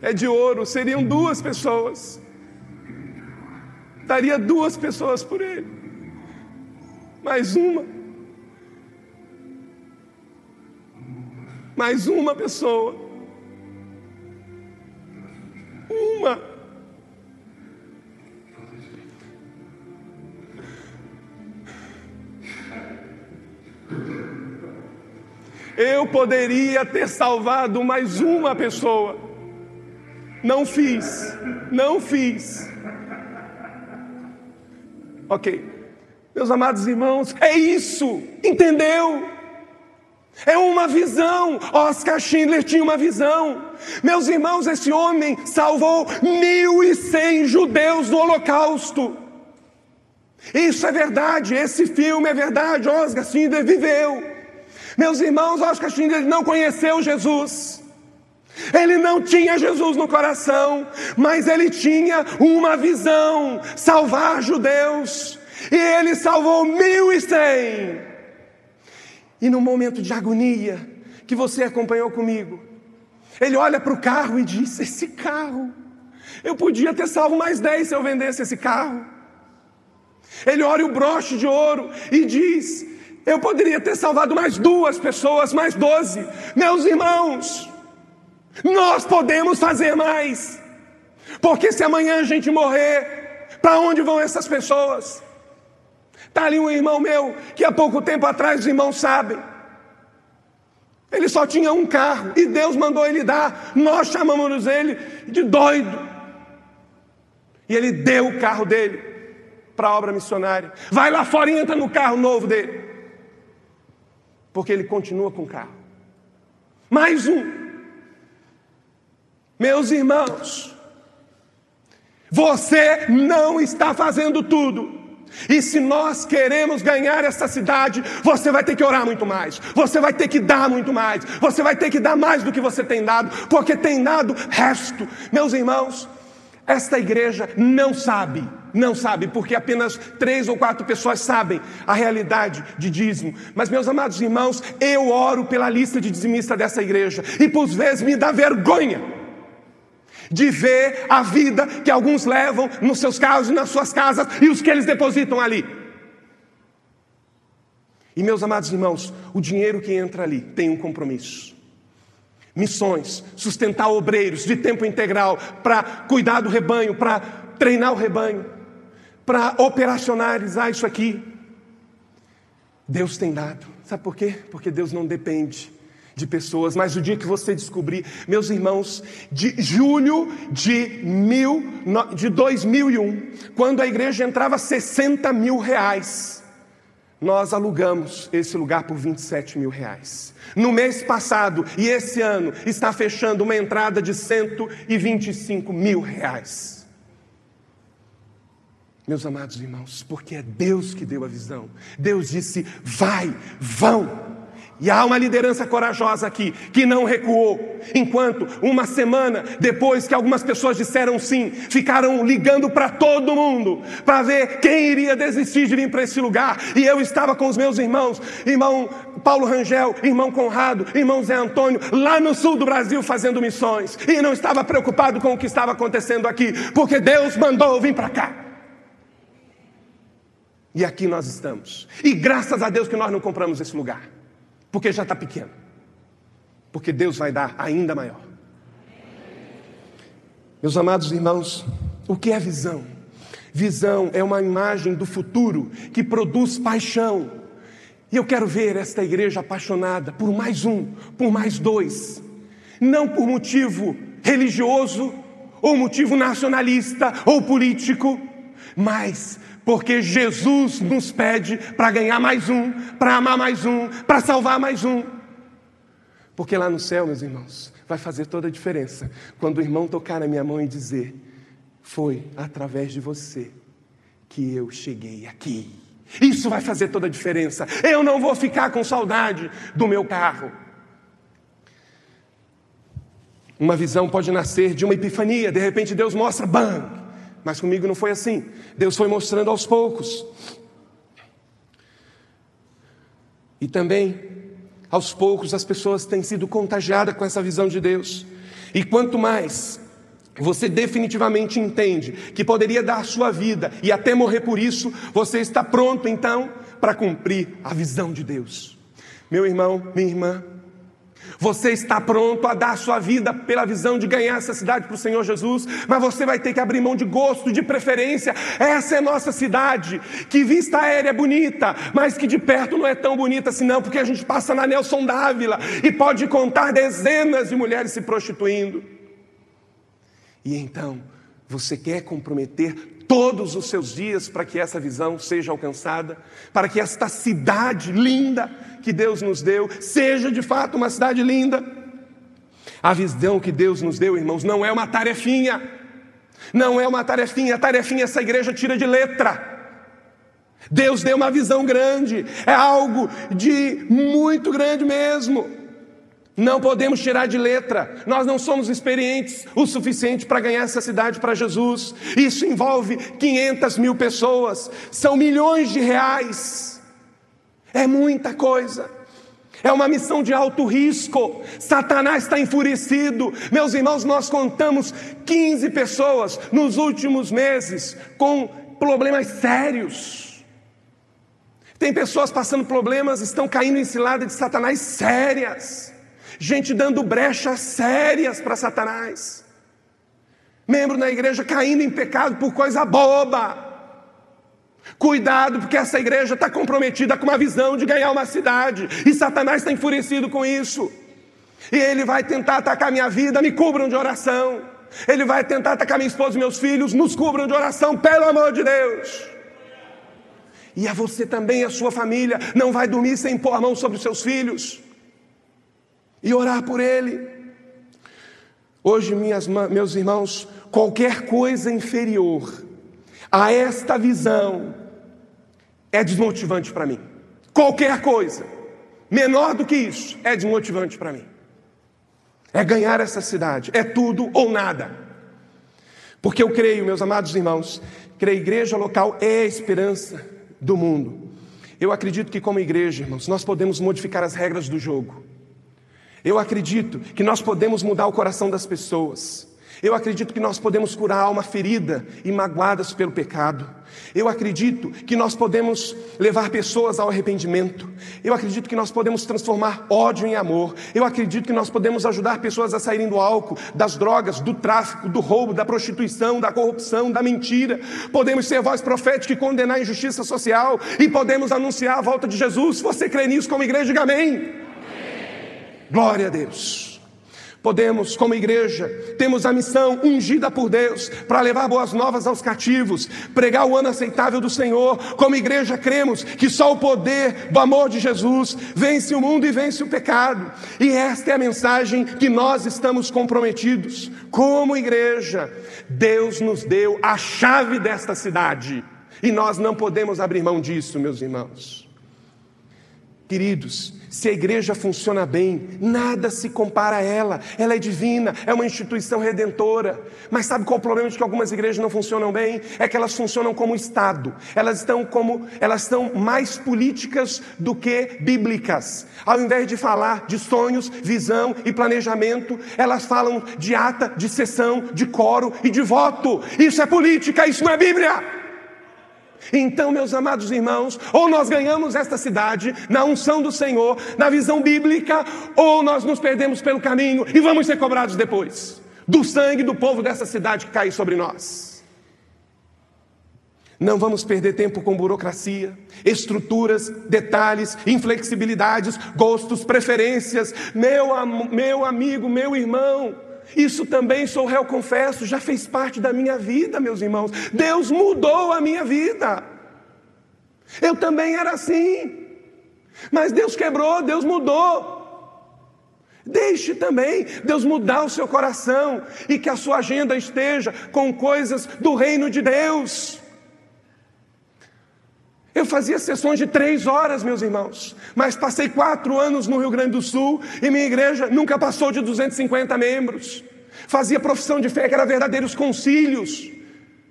É de ouro, seriam duas pessoas. Daria duas pessoas por ele. Mais uma. Mais uma pessoa. Uma. Eu poderia ter salvado mais uma pessoa. Não fiz. Não fiz. Ok. Meus amados irmãos, é isso. Entendeu? É uma visão. Oscar Schindler tinha uma visão. Meus irmãos, esse homem salvou mil e cem judeus do Holocausto. Isso é verdade. Esse filme é verdade. Oscar Schindler viveu. Meus irmãos, Oscar Schindler não conheceu Jesus. Ele não tinha Jesus no coração, mas ele tinha uma visão: salvar judeus. E ele salvou mil e cem. E no momento de agonia que você acompanhou comigo, ele olha para o carro e diz: Esse carro, eu podia ter salvo mais dez se eu vendesse esse carro. Ele olha o broche de ouro e diz: Eu poderia ter salvado mais duas pessoas, mais doze. Meus irmãos, nós podemos fazer mais, porque se amanhã a gente morrer, para onde vão essas pessoas? Está ali um irmão meu que há pouco tempo atrás os irmãos sabem. Ele só tinha um carro e Deus mandou ele dar. Nós chamamos ele de doido. E ele deu o carro dele para a obra missionária. Vai lá fora e entra no carro novo dele. Porque ele continua com o carro. Mais um. Meus irmãos, você não está fazendo tudo. E se nós queremos ganhar essa cidade, você vai ter que orar muito mais, você vai ter que dar muito mais, você vai ter que dar mais do que você tem dado, porque tem dado resto. Meus irmãos, esta igreja não sabe, não sabe, porque apenas três ou quatro pessoas sabem a realidade de dízimo. Mas, meus amados irmãos, eu oro pela lista de dizimista dessa igreja, e por vezes me dá vergonha de ver a vida que alguns levam nos seus carros e nas suas casas e os que eles depositam ali. E meus amados irmãos, o dinheiro que entra ali tem um compromisso. Missões, sustentar obreiros de tempo integral para cuidar do rebanho, para treinar o rebanho, para operacionalizar isso aqui. Deus tem dado. Sabe por quê? Porque Deus não depende de pessoas, mas o dia que você descobrir, meus irmãos, de julho de, mil, de 2001, quando a igreja entrava 60 mil reais, nós alugamos esse lugar por 27 mil reais. No mês passado e esse ano está fechando uma entrada de 125 mil reais. Meus amados irmãos, porque é Deus que deu a visão. Deus disse: vai, vão. E há uma liderança corajosa aqui, que não recuou. Enquanto, uma semana depois que algumas pessoas disseram sim, ficaram ligando para todo mundo, para ver quem iria desistir de vir para esse lugar. E eu estava com os meus irmãos, irmão Paulo Rangel, irmão Conrado, irmão Zé Antônio, lá no sul do Brasil fazendo missões, e não estava preocupado com o que estava acontecendo aqui, porque Deus mandou vir para cá. E aqui nós estamos. E graças a Deus que nós não compramos esse lugar, porque já está pequeno. Porque Deus vai dar ainda maior. Meus amados irmãos, o que é visão? Visão é uma imagem do futuro que produz paixão. E eu quero ver esta igreja apaixonada por mais um, por mais dois. Não por motivo religioso, ou motivo nacionalista ou político, mas porque Jesus nos pede para ganhar mais um, para amar mais um, para salvar mais um. Porque lá no céu, meus irmãos, vai fazer toda a diferença. Quando o irmão tocar na minha mão e dizer: Foi através de você que eu cheguei aqui. Isso vai fazer toda a diferença. Eu não vou ficar com saudade do meu carro. Uma visão pode nascer de uma epifania, de repente Deus mostra, bam! Mas comigo não foi assim. Deus foi mostrando aos poucos. E também aos poucos as pessoas têm sido contagiadas com essa visão de Deus. E quanto mais você definitivamente entende que poderia dar sua vida e até morrer por isso, você está pronto então para cumprir a visão de Deus. Meu irmão, minha irmã, você está pronto a dar sua vida pela visão de ganhar essa cidade para o Senhor Jesus, mas você vai ter que abrir mão de gosto, de preferência. Essa é nossa cidade, que vista aérea é bonita, mas que de perto não é tão bonita assim, não, porque a gente passa na Nelson Dávila e pode contar dezenas de mulheres se prostituindo. E então, você quer comprometer todos os seus dias para que essa visão seja alcançada, para que esta cidade linda que Deus nos deu seja de fato uma cidade linda. A visão que Deus nos deu, irmãos, não é uma tarefinha, não é uma tarefinha, a tarefinha essa igreja tira de letra. Deus deu uma visão grande, é algo de muito grande mesmo. Não podemos tirar de letra, nós não somos experientes o suficiente para ganhar essa cidade para Jesus. Isso envolve 500 mil pessoas, são milhões de reais, é muita coisa. É uma missão de alto risco. Satanás está enfurecido. Meus irmãos, nós contamos 15 pessoas nos últimos meses com problemas sérios. Tem pessoas passando problemas, estão caindo em cilada de Satanás sérias gente dando brechas sérias para Satanás, membro da igreja caindo em pecado por coisa boba. Cuidado, porque essa igreja está comprometida com uma visão de ganhar uma cidade, e Satanás está enfurecido com isso. E ele vai tentar atacar minha vida, me cubram de oração. Ele vai tentar atacar minha esposa e meus filhos, nos cubram de oração, pelo amor de Deus. E a você também, a sua família, não vai dormir sem pôr a mão sobre os seus filhos e orar por ele. Hoje, minhas, meus irmãos, qualquer coisa inferior a esta visão é desmotivante para mim. Qualquer coisa menor do que isso é desmotivante para mim. É ganhar essa cidade, é tudo ou nada. Porque eu creio, meus amados irmãos, que a igreja local é a esperança do mundo. Eu acredito que, como igreja, irmãos, nós podemos modificar as regras do jogo. Eu acredito que nós podemos mudar o coração das pessoas. Eu acredito que nós podemos curar a alma ferida e magoadas pelo pecado. Eu acredito que nós podemos levar pessoas ao arrependimento. Eu acredito que nós podemos transformar ódio em amor. Eu acredito que nós podemos ajudar pessoas a saírem do álcool, das drogas, do tráfico, do roubo, da prostituição, da corrupção, da mentira. Podemos ser voz profética e condenar a injustiça social. E podemos anunciar a volta de Jesus. Se você crê nisso como igreja, diga amém. Glória a Deus. Podemos, como igreja, temos a missão ungida por Deus para levar boas novas aos cativos, pregar o ano aceitável do Senhor. Como igreja, cremos que só o poder do amor de Jesus vence o mundo e vence o pecado. E esta é a mensagem que nós estamos comprometidos. Como igreja, Deus nos deu a chave desta cidade e nós não podemos abrir mão disso, meus irmãos. Queridos, se a igreja funciona bem, nada se compara a ela. Ela é divina, é uma instituição redentora. Mas sabe qual é o problema de que algumas igrejas não funcionam bem? É que elas funcionam como Estado. Elas estão como elas estão mais políticas do que bíblicas. Ao invés de falar de sonhos, visão e planejamento, elas falam de ata, de sessão, de coro e de voto. Isso é política, isso não é Bíblia. Então, meus amados irmãos, ou nós ganhamos esta cidade na unção do Senhor, na visão bíblica, ou nós nos perdemos pelo caminho e vamos ser cobrados depois do sangue do povo dessa cidade que cai sobre nós. Não vamos perder tempo com burocracia, estruturas, detalhes, inflexibilidades, gostos, preferências. Meu, meu amigo, meu irmão, isso também sou réu confesso, já fez parte da minha vida, meus irmãos. Deus mudou a minha vida. Eu também era assim. Mas Deus quebrou, Deus mudou. Deixe também Deus mudar o seu coração e que a sua agenda esteja com coisas do reino de Deus. Eu fazia sessões de três horas, meus irmãos, mas passei quatro anos no Rio Grande do Sul e minha igreja nunca passou de 250 membros. Fazia profissão de fé que era verdadeiros concílios.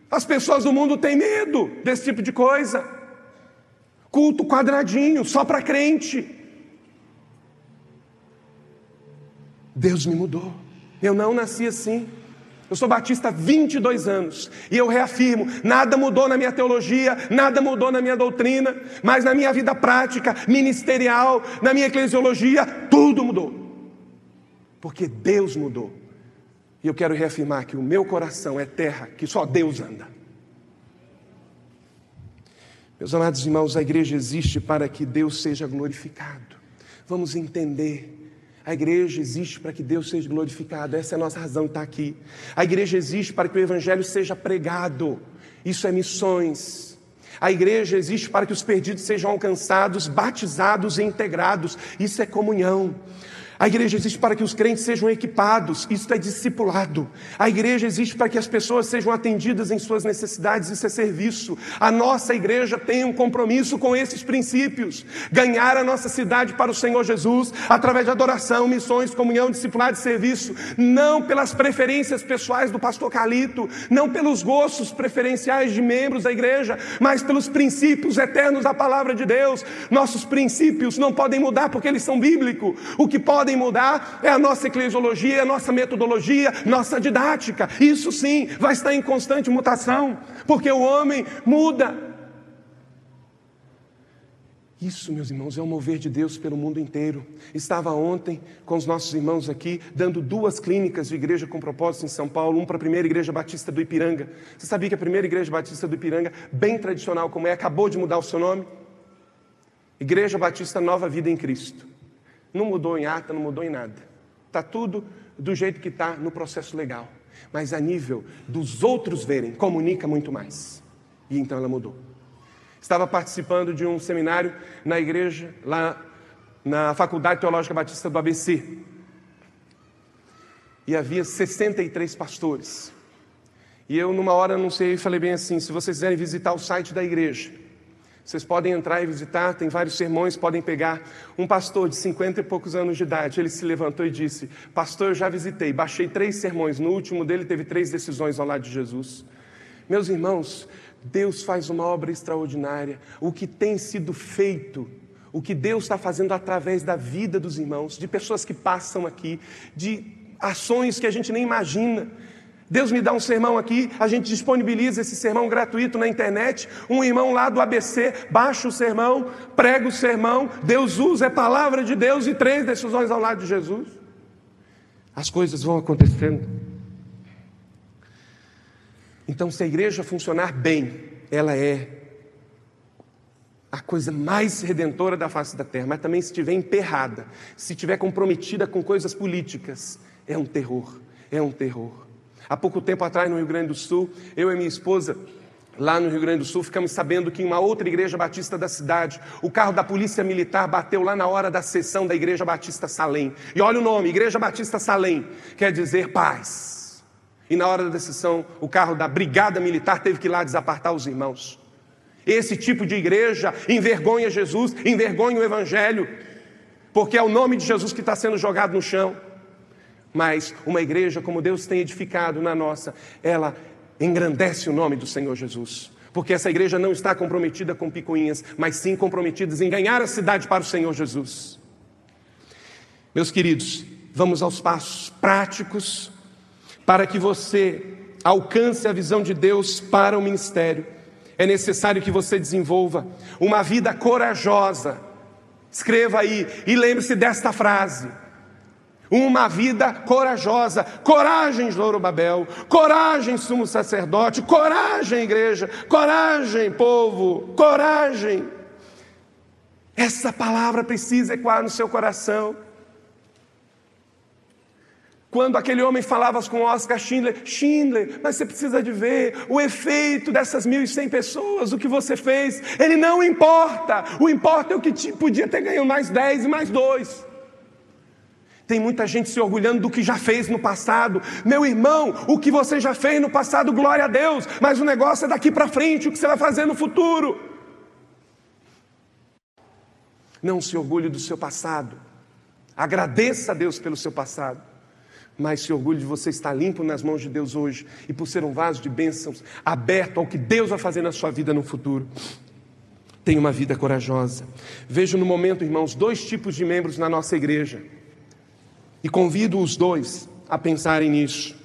As pessoas do mundo têm medo desse tipo de coisa. Culto quadradinho, só para crente. Deus me mudou. Eu não nasci assim. Eu sou batista há 22 anos e eu reafirmo: nada mudou na minha teologia, nada mudou na minha doutrina, mas na minha vida prática, ministerial, na minha eclesiologia, tudo mudou. Porque Deus mudou. E eu quero reafirmar que o meu coração é terra que só Deus anda. Meus amados irmãos, a igreja existe para que Deus seja glorificado. Vamos entender a igreja existe para que Deus seja glorificado, essa é a nossa razão de estar aqui. A igreja existe para que o Evangelho seja pregado, isso é missões. A igreja existe para que os perdidos sejam alcançados, batizados e integrados, isso é comunhão. A igreja existe para que os crentes sejam equipados, isso é discipulado. A igreja existe para que as pessoas sejam atendidas em suas necessidades, isso é serviço. A nossa igreja tem um compromisso com esses princípios: ganhar a nossa cidade para o Senhor Jesus, através de adoração, missões, comunhão, discipulado e serviço, não pelas preferências pessoais do pastor Calito, não pelos gostos preferenciais de membros da igreja, mas pelos princípios eternos da palavra de Deus. Nossos princípios não podem mudar porque eles são bíblicos. O que pode podem mudar é a nossa eclesiologia, a nossa metodologia, nossa didática. Isso sim vai estar em constante mutação, porque o homem muda. Isso, meus irmãos, é o mover de Deus pelo mundo inteiro. Estava ontem com os nossos irmãos aqui, dando duas clínicas de igreja com propósito em São Paulo, um para a primeira igreja batista do Ipiranga. Você sabia que a primeira igreja batista do Ipiranga, bem tradicional como é, acabou de mudar o seu nome? Igreja Batista Nova Vida em Cristo. Não mudou em ata, não mudou em nada. Está tudo do jeito que está no processo legal. Mas a nível dos outros verem, comunica muito mais. E então ela mudou. Estava participando de um seminário na igreja, lá na Faculdade Teológica Batista do ABC. E havia 63 pastores. E eu, numa hora, não sei, falei bem assim: se vocês quiserem visitar o site da igreja, vocês podem entrar e visitar, tem vários sermões, podem pegar. Um pastor de 50 e poucos anos de idade, ele se levantou e disse: Pastor, eu já visitei, baixei três sermões, no último dele teve três decisões ao lado de Jesus. Meus irmãos, Deus faz uma obra extraordinária. O que tem sido feito, o que Deus está fazendo através da vida dos irmãos, de pessoas que passam aqui, de ações que a gente nem imagina. Deus me dá um sermão aqui, a gente disponibiliza esse sermão gratuito na internet. Um irmão lá do ABC baixa o sermão, prega o sermão, Deus usa, é palavra de Deus e três decisões ao lado de Jesus. As coisas vão acontecendo. Então, se a igreja funcionar bem, ela é a coisa mais redentora da face da terra, mas também se estiver emperrada, se estiver comprometida com coisas políticas, é um terror, é um terror. Há pouco tempo atrás, no Rio Grande do Sul, eu e minha esposa, lá no Rio Grande do Sul, ficamos sabendo que em uma outra igreja batista da cidade, o carro da polícia militar bateu lá na hora da sessão da Igreja Batista Salém. E olha o nome, Igreja Batista Salém, quer dizer paz. E na hora da sessão, o carro da Brigada Militar teve que ir lá desapartar os irmãos. Esse tipo de igreja envergonha Jesus, envergonha o Evangelho, porque é o nome de Jesus que está sendo jogado no chão. Mas uma igreja como Deus tem edificado na nossa, ela engrandece o nome do Senhor Jesus. Porque essa igreja não está comprometida com picuinhas, mas sim comprometida em ganhar a cidade para o Senhor Jesus. Meus queridos, vamos aos passos práticos para que você alcance a visão de Deus para o ministério. É necessário que você desenvolva uma vida corajosa. Escreva aí e lembre-se desta frase: uma vida corajosa. Coragem, Zorobabel. Coragem, sumo sacerdote. Coragem, igreja. Coragem, povo. Coragem. Essa palavra precisa ecoar no seu coração. Quando aquele homem falava com Oscar Schindler, Schindler, mas você precisa de ver o efeito dessas 1.100 pessoas, o que você fez, ele não importa, o importa é o que podia ter ganho mais 10 e mais 2. Tem muita gente se orgulhando do que já fez no passado. Meu irmão, o que você já fez no passado, glória a Deus, mas o negócio é daqui para frente, o que você vai fazer no futuro. Não se orgulhe do seu passado. Agradeça a Deus pelo seu passado. Mas se orgulhe de você estar limpo nas mãos de Deus hoje e por ser um vaso de bênçãos aberto ao que Deus vai fazer na sua vida no futuro. Tenha uma vida corajosa. Vejo no momento, irmãos, dois tipos de membros na nossa igreja. E convido os dois a pensarem nisso.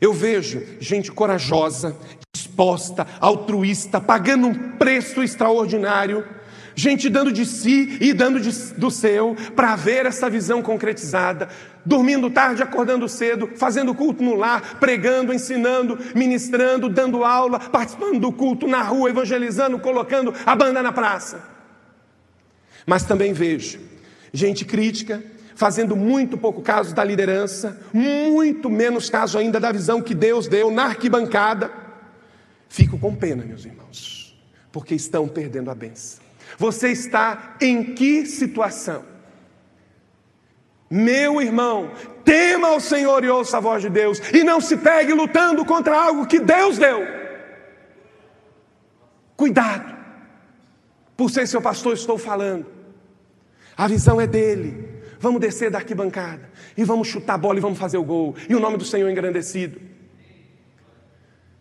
Eu vejo gente corajosa, disposta, altruísta, pagando um preço extraordinário, gente dando de si e dando de, do seu para ver essa visão concretizada, dormindo tarde, acordando cedo, fazendo culto no lar, pregando, ensinando, ministrando, dando aula, participando do culto na rua, evangelizando, colocando a banda na praça. Mas também vejo gente crítica, fazendo muito pouco caso da liderança, muito menos caso ainda da visão que Deus deu na arquibancada. Fico com pena, meus irmãos, porque estão perdendo a benção. Você está em que situação? Meu irmão, tema ao Senhor e ouça a voz de Deus, e não se pegue lutando contra algo que Deus deu. Cuidado, por ser seu pastor, estou falando. A visão é dele, Vamos descer da arquibancada e vamos chutar a bola e vamos fazer o gol. E o nome do Senhor engrandecido.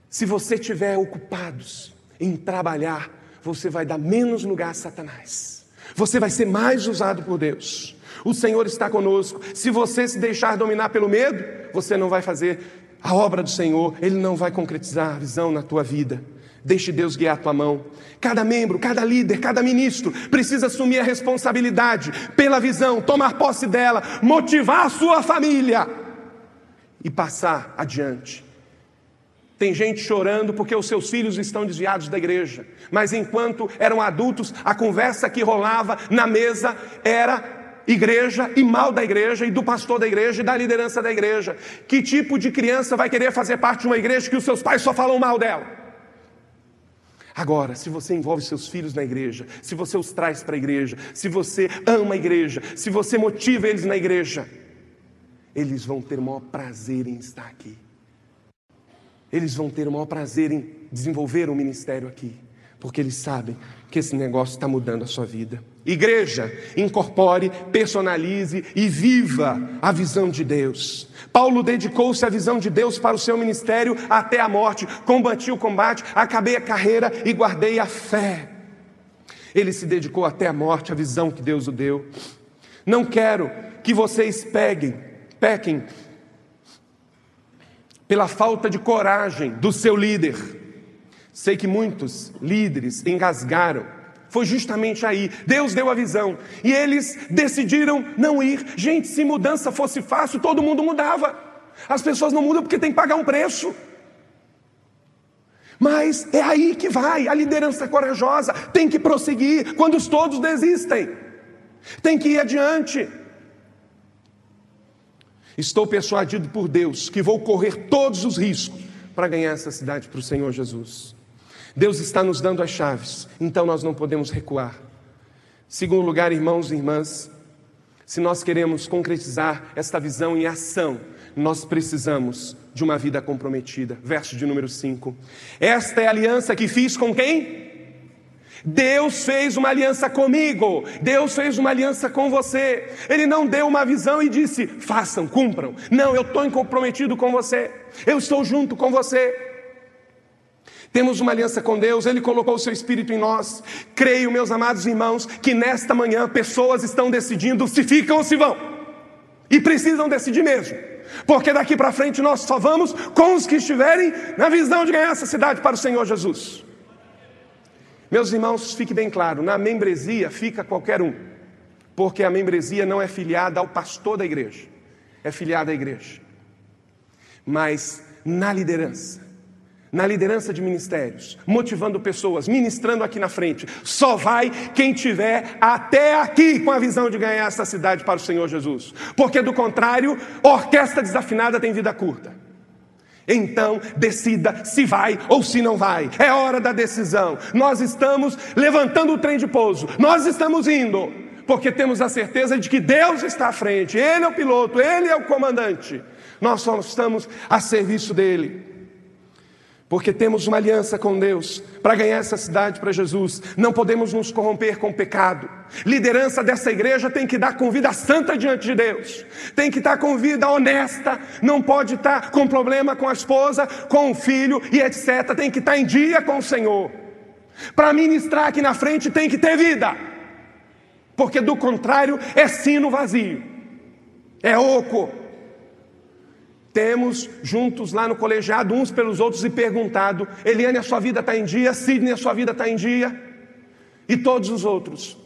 Se você estiver ocupados em trabalhar, você vai dar menos lugar a Satanás. Você vai ser mais usado por Deus. O Senhor está conosco. Se você se deixar dominar pelo medo, você não vai fazer a obra do Senhor, Ele não vai concretizar a visão na tua vida. Deixe Deus guiar a tua mão. Cada membro, cada líder, cada ministro precisa assumir a responsabilidade pela visão, tomar posse dela, motivar a sua família e passar adiante. Tem gente chorando porque os seus filhos estão desviados da igreja, mas enquanto eram adultos, a conversa que rolava na mesa era igreja e mal da igreja e do pastor da igreja e da liderança da igreja. Que tipo de criança vai querer fazer parte de uma igreja que os seus pais só falam mal dela? Agora, se você envolve seus filhos na igreja, se você os traz para a igreja, se você ama a igreja, se você motiva eles na igreja, eles vão ter o maior prazer em estar aqui. Eles vão ter o maior prazer em desenvolver um ministério aqui, porque eles sabem que esse negócio está mudando a sua vida. Igreja, incorpore, personalize e viva a visão de Deus. Paulo dedicou-se à visão de Deus para o seu ministério até a morte. Combati o combate, acabei a carreira e guardei a fé. Ele se dedicou até a morte à visão que Deus o deu. Não quero que vocês peguem, pequem pela falta de coragem do seu líder. Sei que muitos líderes engasgaram foi justamente aí. Deus deu a visão. E eles decidiram não ir. Gente, se mudança fosse fácil, todo mundo mudava. As pessoas não mudam porque tem que pagar um preço. Mas é aí que vai. A liderança corajosa tem que prosseguir quando todos desistem. Tem que ir adiante. Estou persuadido por Deus que vou correr todos os riscos para ganhar essa cidade para o Senhor Jesus. Deus está nos dando as chaves, então nós não podemos recuar. Segundo lugar, irmãos e irmãs, se nós queremos concretizar esta visão em ação, nós precisamos de uma vida comprometida. Verso de número 5. Esta é a aliança que fiz com quem? Deus fez uma aliança comigo, Deus fez uma aliança com você. Ele não deu uma visão e disse: façam, cumpram. Não, eu estou comprometido com você, eu estou junto com você. Temos uma aliança com Deus, Ele colocou o seu Espírito em nós. Creio, meus amados irmãos, que nesta manhã pessoas estão decidindo se ficam ou se vão, e precisam decidir mesmo, porque daqui para frente nós só vamos com os que estiverem na visão de ganhar essa cidade para o Senhor Jesus. Meus irmãos, fique bem claro: na membresia fica qualquer um, porque a membresia não é filiada ao pastor da igreja, é filiada à igreja. Mas na liderança, na liderança de ministérios, motivando pessoas, ministrando aqui na frente, só vai quem tiver até aqui com a visão de ganhar essa cidade para o Senhor Jesus, porque do contrário, orquestra desafinada tem vida curta. Então, decida se vai ou se não vai. É hora da decisão. Nós estamos levantando o trem de pouso. Nós estamos indo, porque temos a certeza de que Deus está à frente. Ele é o piloto, ele é o comandante. Nós só estamos a serviço dele porque temos uma aliança com Deus para ganhar essa cidade para Jesus. Não podemos nos corromper com pecado. Liderança dessa igreja tem que dar com vida santa diante de Deus, tem que estar com vida honesta, não pode estar com problema com a esposa, com o filho e etc. Tem que estar em dia com o Senhor. Para ministrar aqui na frente tem que ter vida, porque do contrário é sino vazio, é oco temos juntos lá no colegiado uns pelos outros e perguntado: Eliane, a sua vida está em dia? Sidney, a sua vida está em dia? E todos os outros,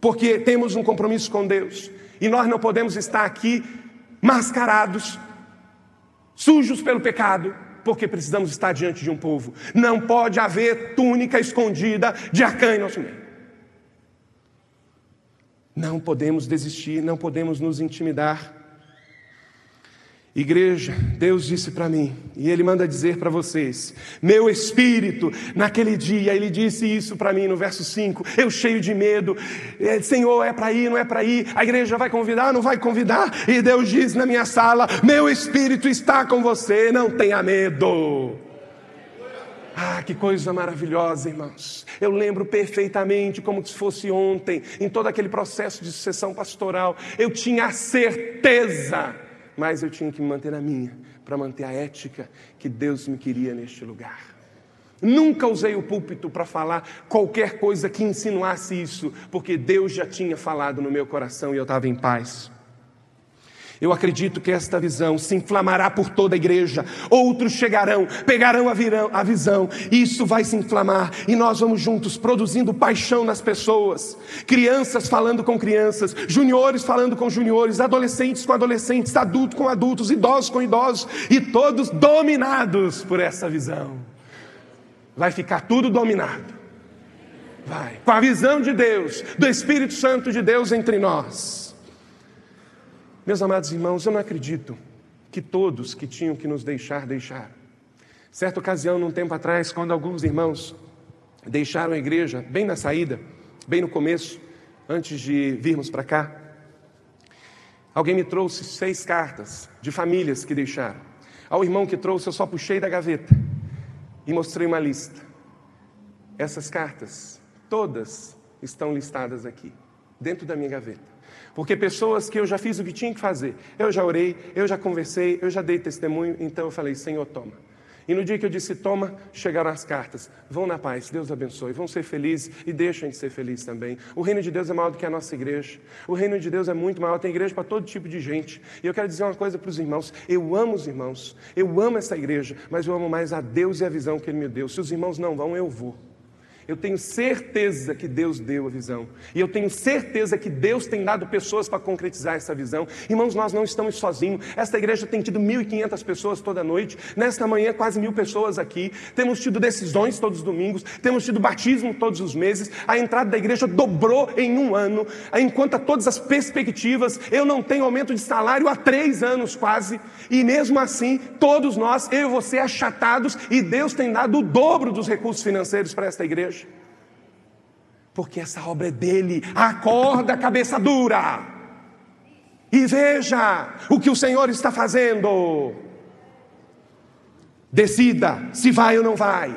porque temos um compromisso com Deus e nós não podemos estar aqui mascarados, sujos pelo pecado, porque precisamos estar diante de um povo. Não pode haver túnica escondida de Acã em nosso meio. Não podemos desistir, não podemos nos intimidar. Igreja, Deus disse para mim, e Ele manda dizer para vocês: meu espírito, naquele dia, Ele disse isso para mim no verso 5, eu cheio de medo, é, Senhor, é para ir, não é para ir, a igreja vai convidar, não vai convidar, e Deus diz na minha sala: meu espírito está com você, não tenha medo. Ah, que coisa maravilhosa, irmãos. Eu lembro perfeitamente, como se fosse ontem, em todo aquele processo de sucessão pastoral, eu tinha certeza mas eu tinha que me manter na minha, para manter a ética que Deus me queria neste lugar. Nunca usei o púlpito para falar qualquer coisa que insinuasse isso, porque Deus já tinha falado no meu coração e eu estava em paz. Eu acredito que esta visão se inflamará por toda a igreja. Outros chegarão, pegarão a, virão, a visão, isso vai se inflamar, e nós vamos juntos produzindo paixão nas pessoas. Crianças falando com crianças, juniores falando com juniores, adolescentes com adolescentes, adultos com adultos, idosos com idosos, e todos dominados por essa visão. Vai ficar tudo dominado. Vai, com a visão de Deus, do Espírito Santo de Deus entre nós. Meus amados irmãos, eu não acredito que todos que tinham que nos deixar, deixaram. Certa ocasião, num tempo atrás, quando alguns irmãos deixaram a igreja, bem na saída, bem no começo, antes de virmos para cá, alguém me trouxe seis cartas de famílias que deixaram. Ao irmão que trouxe, eu só puxei da gaveta e mostrei uma lista. Essas cartas, todas estão listadas aqui, dentro da minha gaveta. Porque pessoas que eu já fiz o que tinha que fazer, eu já orei, eu já conversei, eu já dei testemunho, então eu falei: Senhor, toma. E no dia que eu disse toma, chegaram as cartas. Vão na paz, Deus abençoe, vão ser felizes e deixem de ser felizes também. O reino de Deus é maior do que a nossa igreja. O reino de Deus é muito maior, tem igreja para todo tipo de gente. E eu quero dizer uma coisa para os irmãos: eu amo os irmãos, eu amo essa igreja, mas eu amo mais a Deus e a visão que Ele me deu. Se os irmãos não vão, eu vou. Eu tenho certeza que Deus deu a visão. E eu tenho certeza que Deus tem dado pessoas para concretizar essa visão. Irmãos, nós não estamos sozinhos. Esta igreja tem tido 1.500 pessoas toda noite. Nesta manhã, quase mil pessoas aqui. Temos tido decisões todos os domingos. Temos tido batismo todos os meses. A entrada da igreja dobrou em um ano. Enquanto a todas as perspectivas, eu não tenho aumento de salário há três anos quase. E mesmo assim, todos nós, eu e você, achatados. E Deus tem dado o dobro dos recursos financeiros para esta igreja porque essa obra é dele. Acorda, cabeça dura, e veja o que o Senhor está fazendo. Decida se vai ou não vai.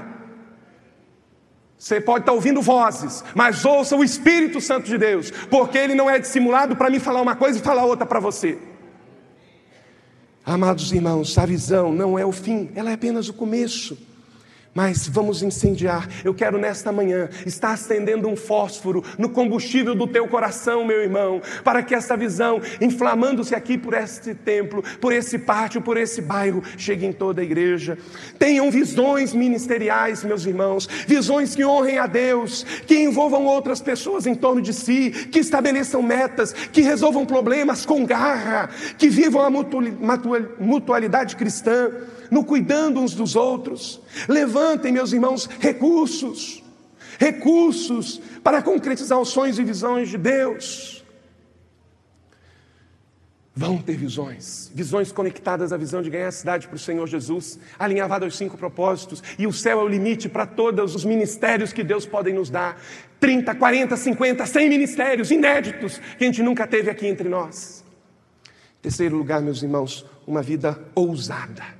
Você pode estar ouvindo vozes, mas ouça o Espírito Santo de Deus, porque ele não é dissimulado para mim falar uma coisa e falar outra para você. Amados irmãos, a visão não é o fim, ela é apenas o começo. Mas vamos incendiar. Eu quero nesta manhã estar acendendo um fósforo no combustível do teu coração, meu irmão, para que essa visão, inflamando-se aqui por este templo, por esse pátio, por esse bairro, chegue em toda a igreja. Tenham visões ministeriais, meus irmãos, visões que honrem a Deus, que envolvam outras pessoas em torno de si, que estabeleçam metas, que resolvam problemas com garra, que vivam a mutualidade cristã no cuidando uns dos outros. Levantem, meus irmãos, recursos, recursos para concretizar os sonhos e visões de Deus. Vão ter visões, visões conectadas à visão de ganhar a cidade para o Senhor Jesus, alinhavada aos cinco propósitos, e o céu é o limite para todos os ministérios que Deus pode nos dar 30, 40, 50, 100 ministérios inéditos que a gente nunca teve aqui entre nós. Terceiro lugar, meus irmãos, uma vida ousada.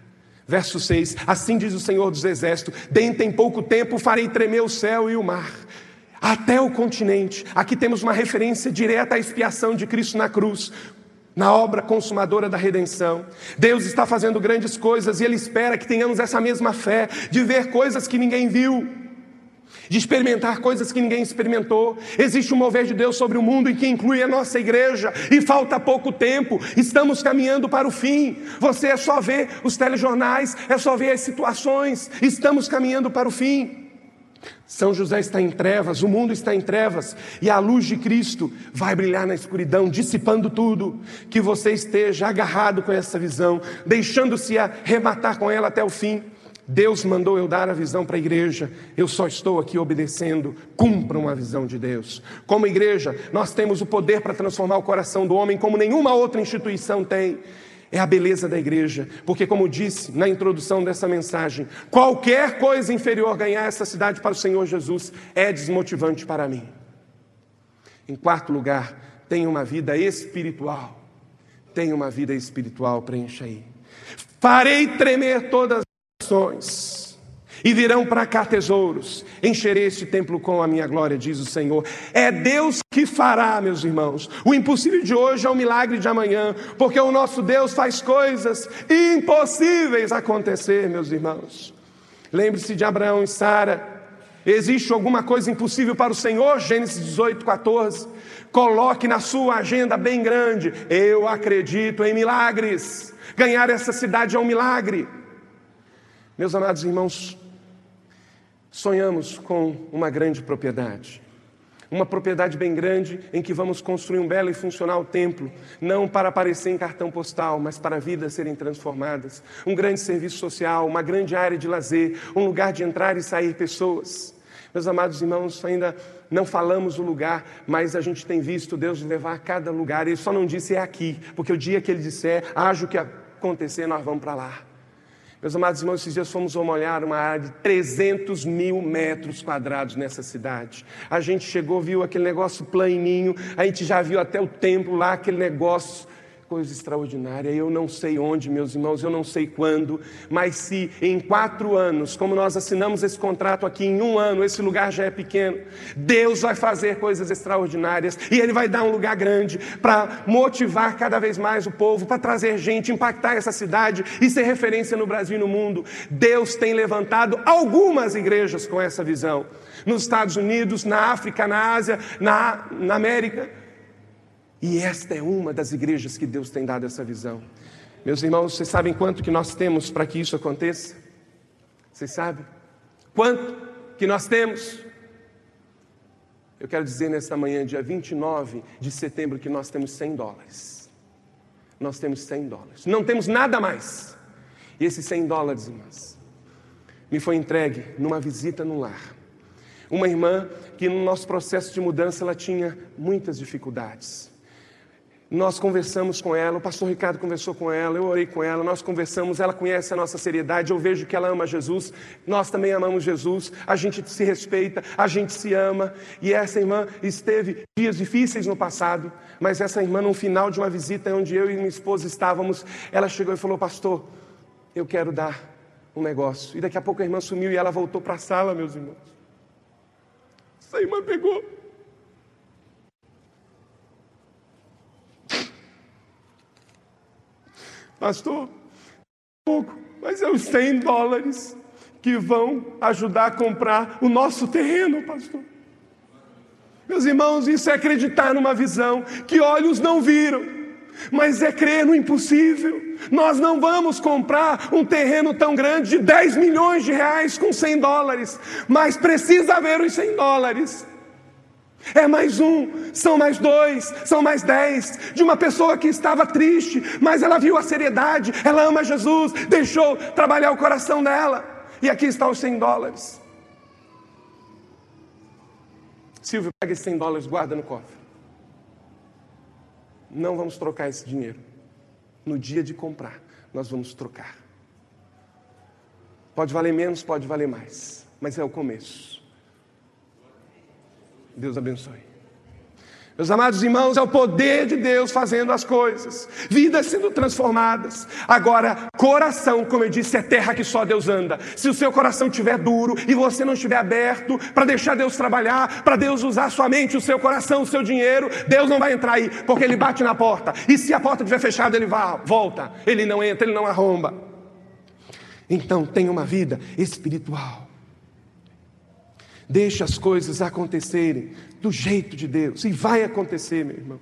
Verso 6: Assim diz o Senhor dos Exércitos: Dentro em pouco tempo farei tremer o céu e o mar, até o continente. Aqui temos uma referência direta à expiação de Cristo na cruz, na obra consumadora da redenção. Deus está fazendo grandes coisas e Ele espera que tenhamos essa mesma fé, de ver coisas que ninguém viu de experimentar coisas que ninguém experimentou. Existe um mover de Deus sobre o mundo e que inclui a nossa igreja, e falta pouco tempo, estamos caminhando para o fim. Você é só ver os telejornais, é só ver as situações, estamos caminhando para o fim. São José está em trevas, o mundo está em trevas, e a luz de Cristo vai brilhar na escuridão, dissipando tudo. Que você esteja agarrado com essa visão, deixando-se arrematar com ela até o fim. Deus mandou eu dar a visão para a igreja, eu só estou aqui obedecendo. Cumpram a visão de Deus. Como igreja, nós temos o poder para transformar o coração do homem como nenhuma outra instituição tem. É a beleza da igreja, porque, como disse na introdução dessa mensagem, qualquer coisa inferior ganhar essa cidade para o Senhor Jesus é desmotivante para mim. Em quarto lugar, tenha uma vida espiritual. Tenha uma vida espiritual, preencha aí. Farei tremer todas e virão para cá tesouros. Encherei este templo com a minha glória, diz o Senhor. É Deus que fará, meus irmãos. O impossível de hoje é o milagre de amanhã, porque o nosso Deus faz coisas impossíveis acontecer, meus irmãos. Lembre-se de Abraão e Sara. Existe alguma coisa impossível para o Senhor? Gênesis 18, 14. Coloque na sua agenda bem grande. Eu acredito em milagres. Ganhar essa cidade é um milagre. Meus amados irmãos, sonhamos com uma grande propriedade. Uma propriedade bem grande em que vamos construir um belo e funcional templo, não para aparecer em cartão postal, mas para vidas serem transformadas. Um grande serviço social, uma grande área de lazer, um lugar de entrar e sair pessoas. Meus amados irmãos, ainda não falamos o lugar, mas a gente tem visto Deus levar a cada lugar. Ele só não disse é aqui, porque o dia que ele disser, haja o que acontecer, nós vamos para lá. Meus amados irmãos, esses dias fomos olhar uma área de 300 mil metros quadrados nessa cidade. A gente chegou, viu aquele negócio planinho, a gente já viu até o templo lá, aquele negócio coisa extraordinária. Eu não sei onde, meus irmãos, eu não sei quando, mas se em quatro anos, como nós assinamos esse contrato aqui, em um ano, esse lugar já é pequeno, Deus vai fazer coisas extraordinárias e Ele vai dar um lugar grande para motivar cada vez mais o povo, para trazer gente, impactar essa cidade e ser referência no Brasil e no mundo. Deus tem levantado algumas igrejas com essa visão. Nos Estados Unidos, na África, na Ásia, na, na América. E esta é uma das igrejas que Deus tem dado essa visão. Meus irmãos, vocês sabem quanto que nós temos para que isso aconteça? Vocês sabem? Quanto que nós temos? Eu quero dizer nesta manhã, dia 29 de setembro, que nós temos 100 dólares. Nós temos 100 dólares. Não temos nada mais. E esses 100 dólares, irmãs, me foi entregue numa visita no lar. Uma irmã que no nosso processo de mudança ela tinha muitas dificuldades. Nós conversamos com ela, o pastor Ricardo conversou com ela, eu orei com ela, nós conversamos, ela conhece a nossa seriedade, eu vejo que ela ama Jesus, nós também amamos Jesus, a gente se respeita, a gente se ama. E essa irmã esteve dias difíceis no passado, mas essa irmã, no final de uma visita onde eu e minha esposa estávamos, ela chegou e falou: Pastor, eu quero dar um negócio. E daqui a pouco a irmã sumiu e ela voltou para a sala, meus irmãos. Essa irmã pegou. Pastor, pouco, mas é os 100 dólares que vão ajudar a comprar o nosso terreno, pastor. Meus irmãos, isso é acreditar numa visão que olhos não viram, mas é crer no impossível. Nós não vamos comprar um terreno tão grande de 10 milhões de reais com 100 dólares, mas precisa haver os 100 dólares. É mais um, são mais dois, são mais dez. De uma pessoa que estava triste, mas ela viu a seriedade, ela ama Jesus, deixou trabalhar o coração dela. E aqui está os 100 dólares. Silvio, pega esses 100 dólares, guarda no cofre. Não vamos trocar esse dinheiro. No dia de comprar, nós vamos trocar. Pode valer menos, pode valer mais, mas é o começo. Deus abençoe. Meus amados irmãos, é o poder de Deus fazendo as coisas, vidas sendo transformadas. Agora, coração, como eu disse, é terra que só Deus anda. Se o seu coração estiver duro e você não estiver aberto para deixar Deus trabalhar, para Deus usar sua mente, o seu coração, o seu dinheiro, Deus não vai entrar aí, porque Ele bate na porta. E se a porta estiver fechada, Ele vai, volta. Ele não entra, Ele não arromba. Então, tenha uma vida espiritual. Deixe as coisas acontecerem do jeito de Deus. E vai acontecer, meu irmão.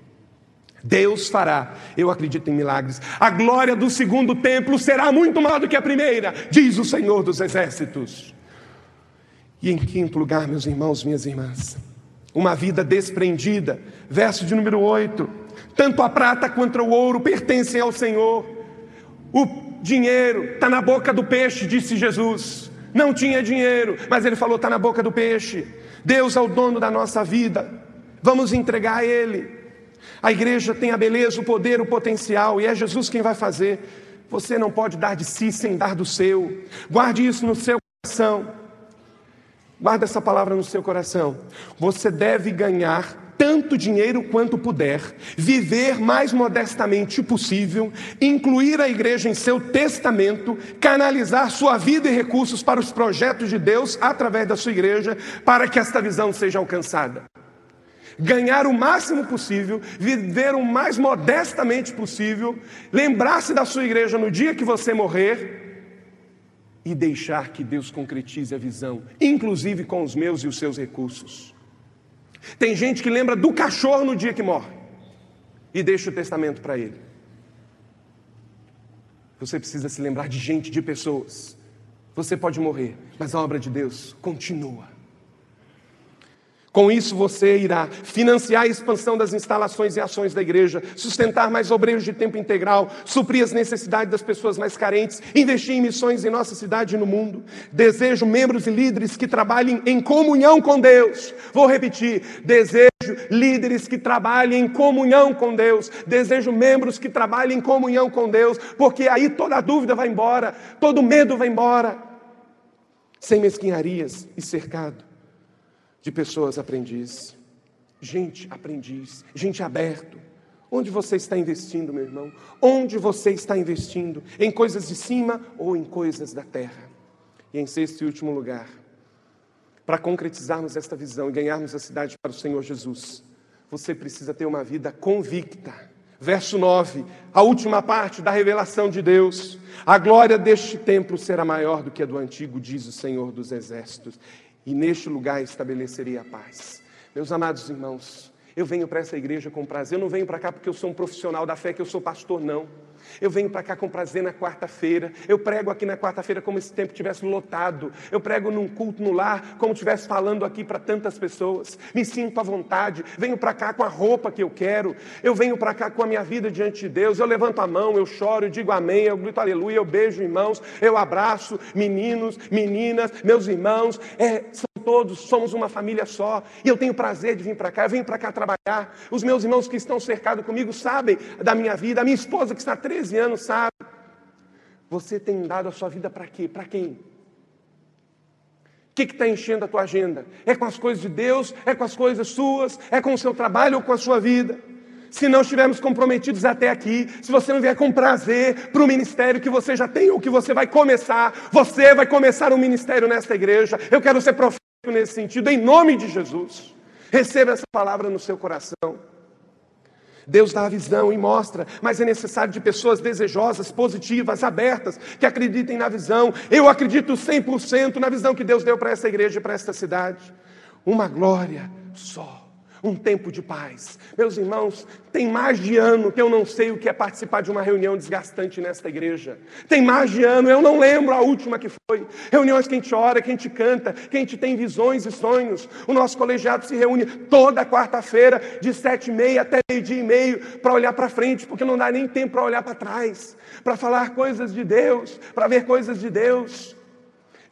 Deus fará, eu acredito em milagres. A glória do segundo templo será muito maior do que a primeira, diz o Senhor dos Exércitos. E em quinto lugar, meus irmãos, minhas irmãs, uma vida desprendida. Verso de número 8: Tanto a prata quanto o ouro pertencem ao Senhor. O dinheiro está na boca do peixe, disse Jesus. Não tinha dinheiro, mas ele falou: está na boca do peixe. Deus é o dono da nossa vida, vamos entregar a Ele. A igreja tem a beleza, o poder, o potencial, e é Jesus quem vai fazer. Você não pode dar de si sem dar do seu. Guarde isso no seu coração. Guarda essa palavra no seu coração. Você deve ganhar tanto dinheiro quanto puder, viver mais modestamente possível, incluir a igreja em seu testamento, canalizar sua vida e recursos para os projetos de Deus através da sua igreja, para que esta visão seja alcançada. Ganhar o máximo possível, viver o mais modestamente possível, lembrar-se da sua igreja no dia que você morrer e deixar que Deus concretize a visão, inclusive com os meus e os seus recursos. Tem gente que lembra do cachorro no dia que morre e deixa o testamento para ele. Você precisa se lembrar de gente, de pessoas. Você pode morrer, mas a obra de Deus continua. Com isso, você irá financiar a expansão das instalações e ações da igreja, sustentar mais obreiros de tempo integral, suprir as necessidades das pessoas mais carentes, investir em missões em nossa cidade e no mundo. Desejo membros e líderes que trabalhem em comunhão com Deus. Vou repetir: desejo líderes que trabalhem em comunhão com Deus. Desejo membros que trabalhem em comunhão com Deus, porque aí toda dúvida vai embora, todo medo vai embora. Sem mesquinharias e cercado de pessoas aprendizes. Gente aprendiz, gente aberto. Onde você está investindo, meu irmão? Onde você está investindo? Em coisas de cima ou em coisas da terra? E em sexto e último lugar, para concretizarmos esta visão e ganharmos a cidade para o Senhor Jesus, você precisa ter uma vida convicta. Verso 9, a última parte da revelação de Deus. A glória deste templo será maior do que a do antigo, diz o Senhor dos Exércitos e neste lugar estabeleceria a paz. Meus amados irmãos, eu venho para essa igreja com prazer. Eu não venho para cá porque eu sou um profissional da fé, que eu sou pastor, não. Eu venho para cá com prazer na quarta-feira. Eu prego aqui na quarta-feira como se esse tempo tivesse lotado. Eu prego num culto no lar, como estivesse falando aqui para tantas pessoas. Me sinto à vontade. Venho para cá com a roupa que eu quero. Eu venho para cá com a minha vida diante de Deus. Eu levanto a mão, eu choro, eu digo amém, eu grito aleluia, eu beijo irmãos, eu abraço meninos, meninas, meus irmãos. É, todos somos uma família só. E eu tenho prazer de vir para cá. Eu venho para cá trabalhar. Os meus irmãos que estão cercados comigo sabem da minha vida. A minha esposa que está há 13 anos sabe. Você tem dado a sua vida para quê? Para quem? O que está enchendo a tua agenda? É com as coisas de Deus? É com as coisas suas? É com o seu trabalho ou com a sua vida? Se não estivermos comprometidos até aqui, se você não vier com prazer para o ministério que você já tem ou que você vai começar, você vai começar um ministério nesta igreja. Eu quero ser profeta nesse sentido, em nome de Jesus. Receba essa palavra no seu coração. Deus dá a visão e mostra, mas é necessário de pessoas desejosas, positivas, abertas, que acreditem na visão. Eu acredito 100% na visão que Deus deu para essa igreja e para esta cidade. Uma glória só um tempo de paz. Meus irmãos, tem mais de ano que eu não sei o que é participar de uma reunião desgastante nesta igreja. Tem mais de ano, eu não lembro a última que foi. Reuniões que a gente ora, que a gente canta, que a gente tem visões e sonhos. O nosso colegiado se reúne toda quarta-feira, de sete e meia até meio-dia e meio, para olhar para frente, porque não dá nem tempo para olhar para trás, para falar coisas de Deus, para ver coisas de Deus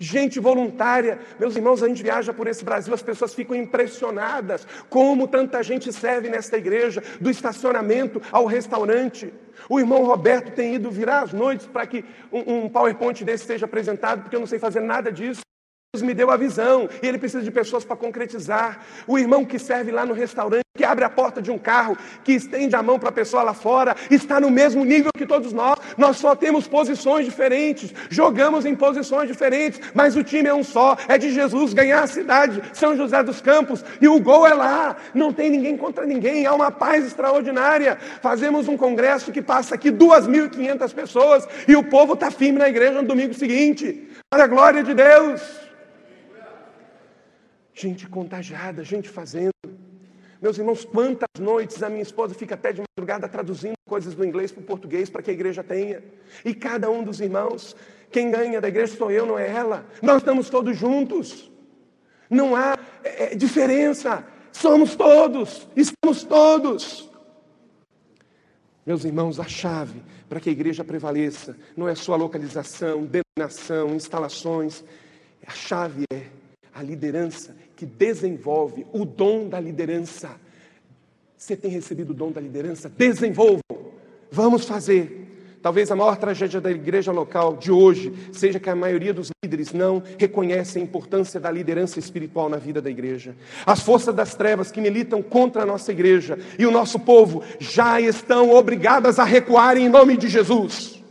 gente voluntária. Meus irmãos, a gente viaja por esse Brasil, as pessoas ficam impressionadas como tanta gente serve nesta igreja, do estacionamento ao restaurante. O irmão Roberto tem ido virar as noites para que um, um PowerPoint desse seja apresentado, porque eu não sei fazer nada disso. Me deu a visão e ele precisa de pessoas para concretizar. O irmão que serve lá no restaurante, que abre a porta de um carro, que estende a mão para a pessoa lá fora, está no mesmo nível que todos nós. Nós só temos posições diferentes, jogamos em posições diferentes, mas o time é um só, é de Jesus ganhar a cidade, São José dos Campos, e o gol é lá. Não tem ninguém contra ninguém, há uma paz extraordinária. Fazemos um congresso que passa aqui 2.500 pessoas e o povo está firme na igreja no domingo seguinte. Para a glória de Deus gente contagiada, gente fazendo. Meus irmãos, quantas noites a minha esposa fica até de madrugada traduzindo coisas do inglês para o português para que a igreja tenha. E cada um dos irmãos, quem ganha da igreja sou eu, não é ela. Nós estamos todos juntos. Não há é, é diferença. Somos todos, estamos todos. Meus irmãos, a chave para que a igreja prevaleça não é sua localização, denominação, instalações. A chave é a liderança que desenvolve o dom da liderança. Você tem recebido o dom da liderança? Desenvolvam. Vamos fazer. Talvez a maior tragédia da igreja local de hoje seja que a maioria dos líderes não reconhece a importância da liderança espiritual na vida da igreja. As forças das trevas que militam contra a nossa igreja e o nosso povo já estão obrigadas a recuar em nome de Jesus.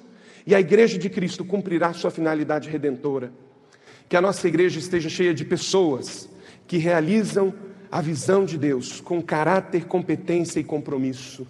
E a igreja de Cristo cumprirá sua finalidade redentora. Que a nossa igreja esteja cheia de pessoas que realizam a visão de Deus com caráter, competência e compromisso.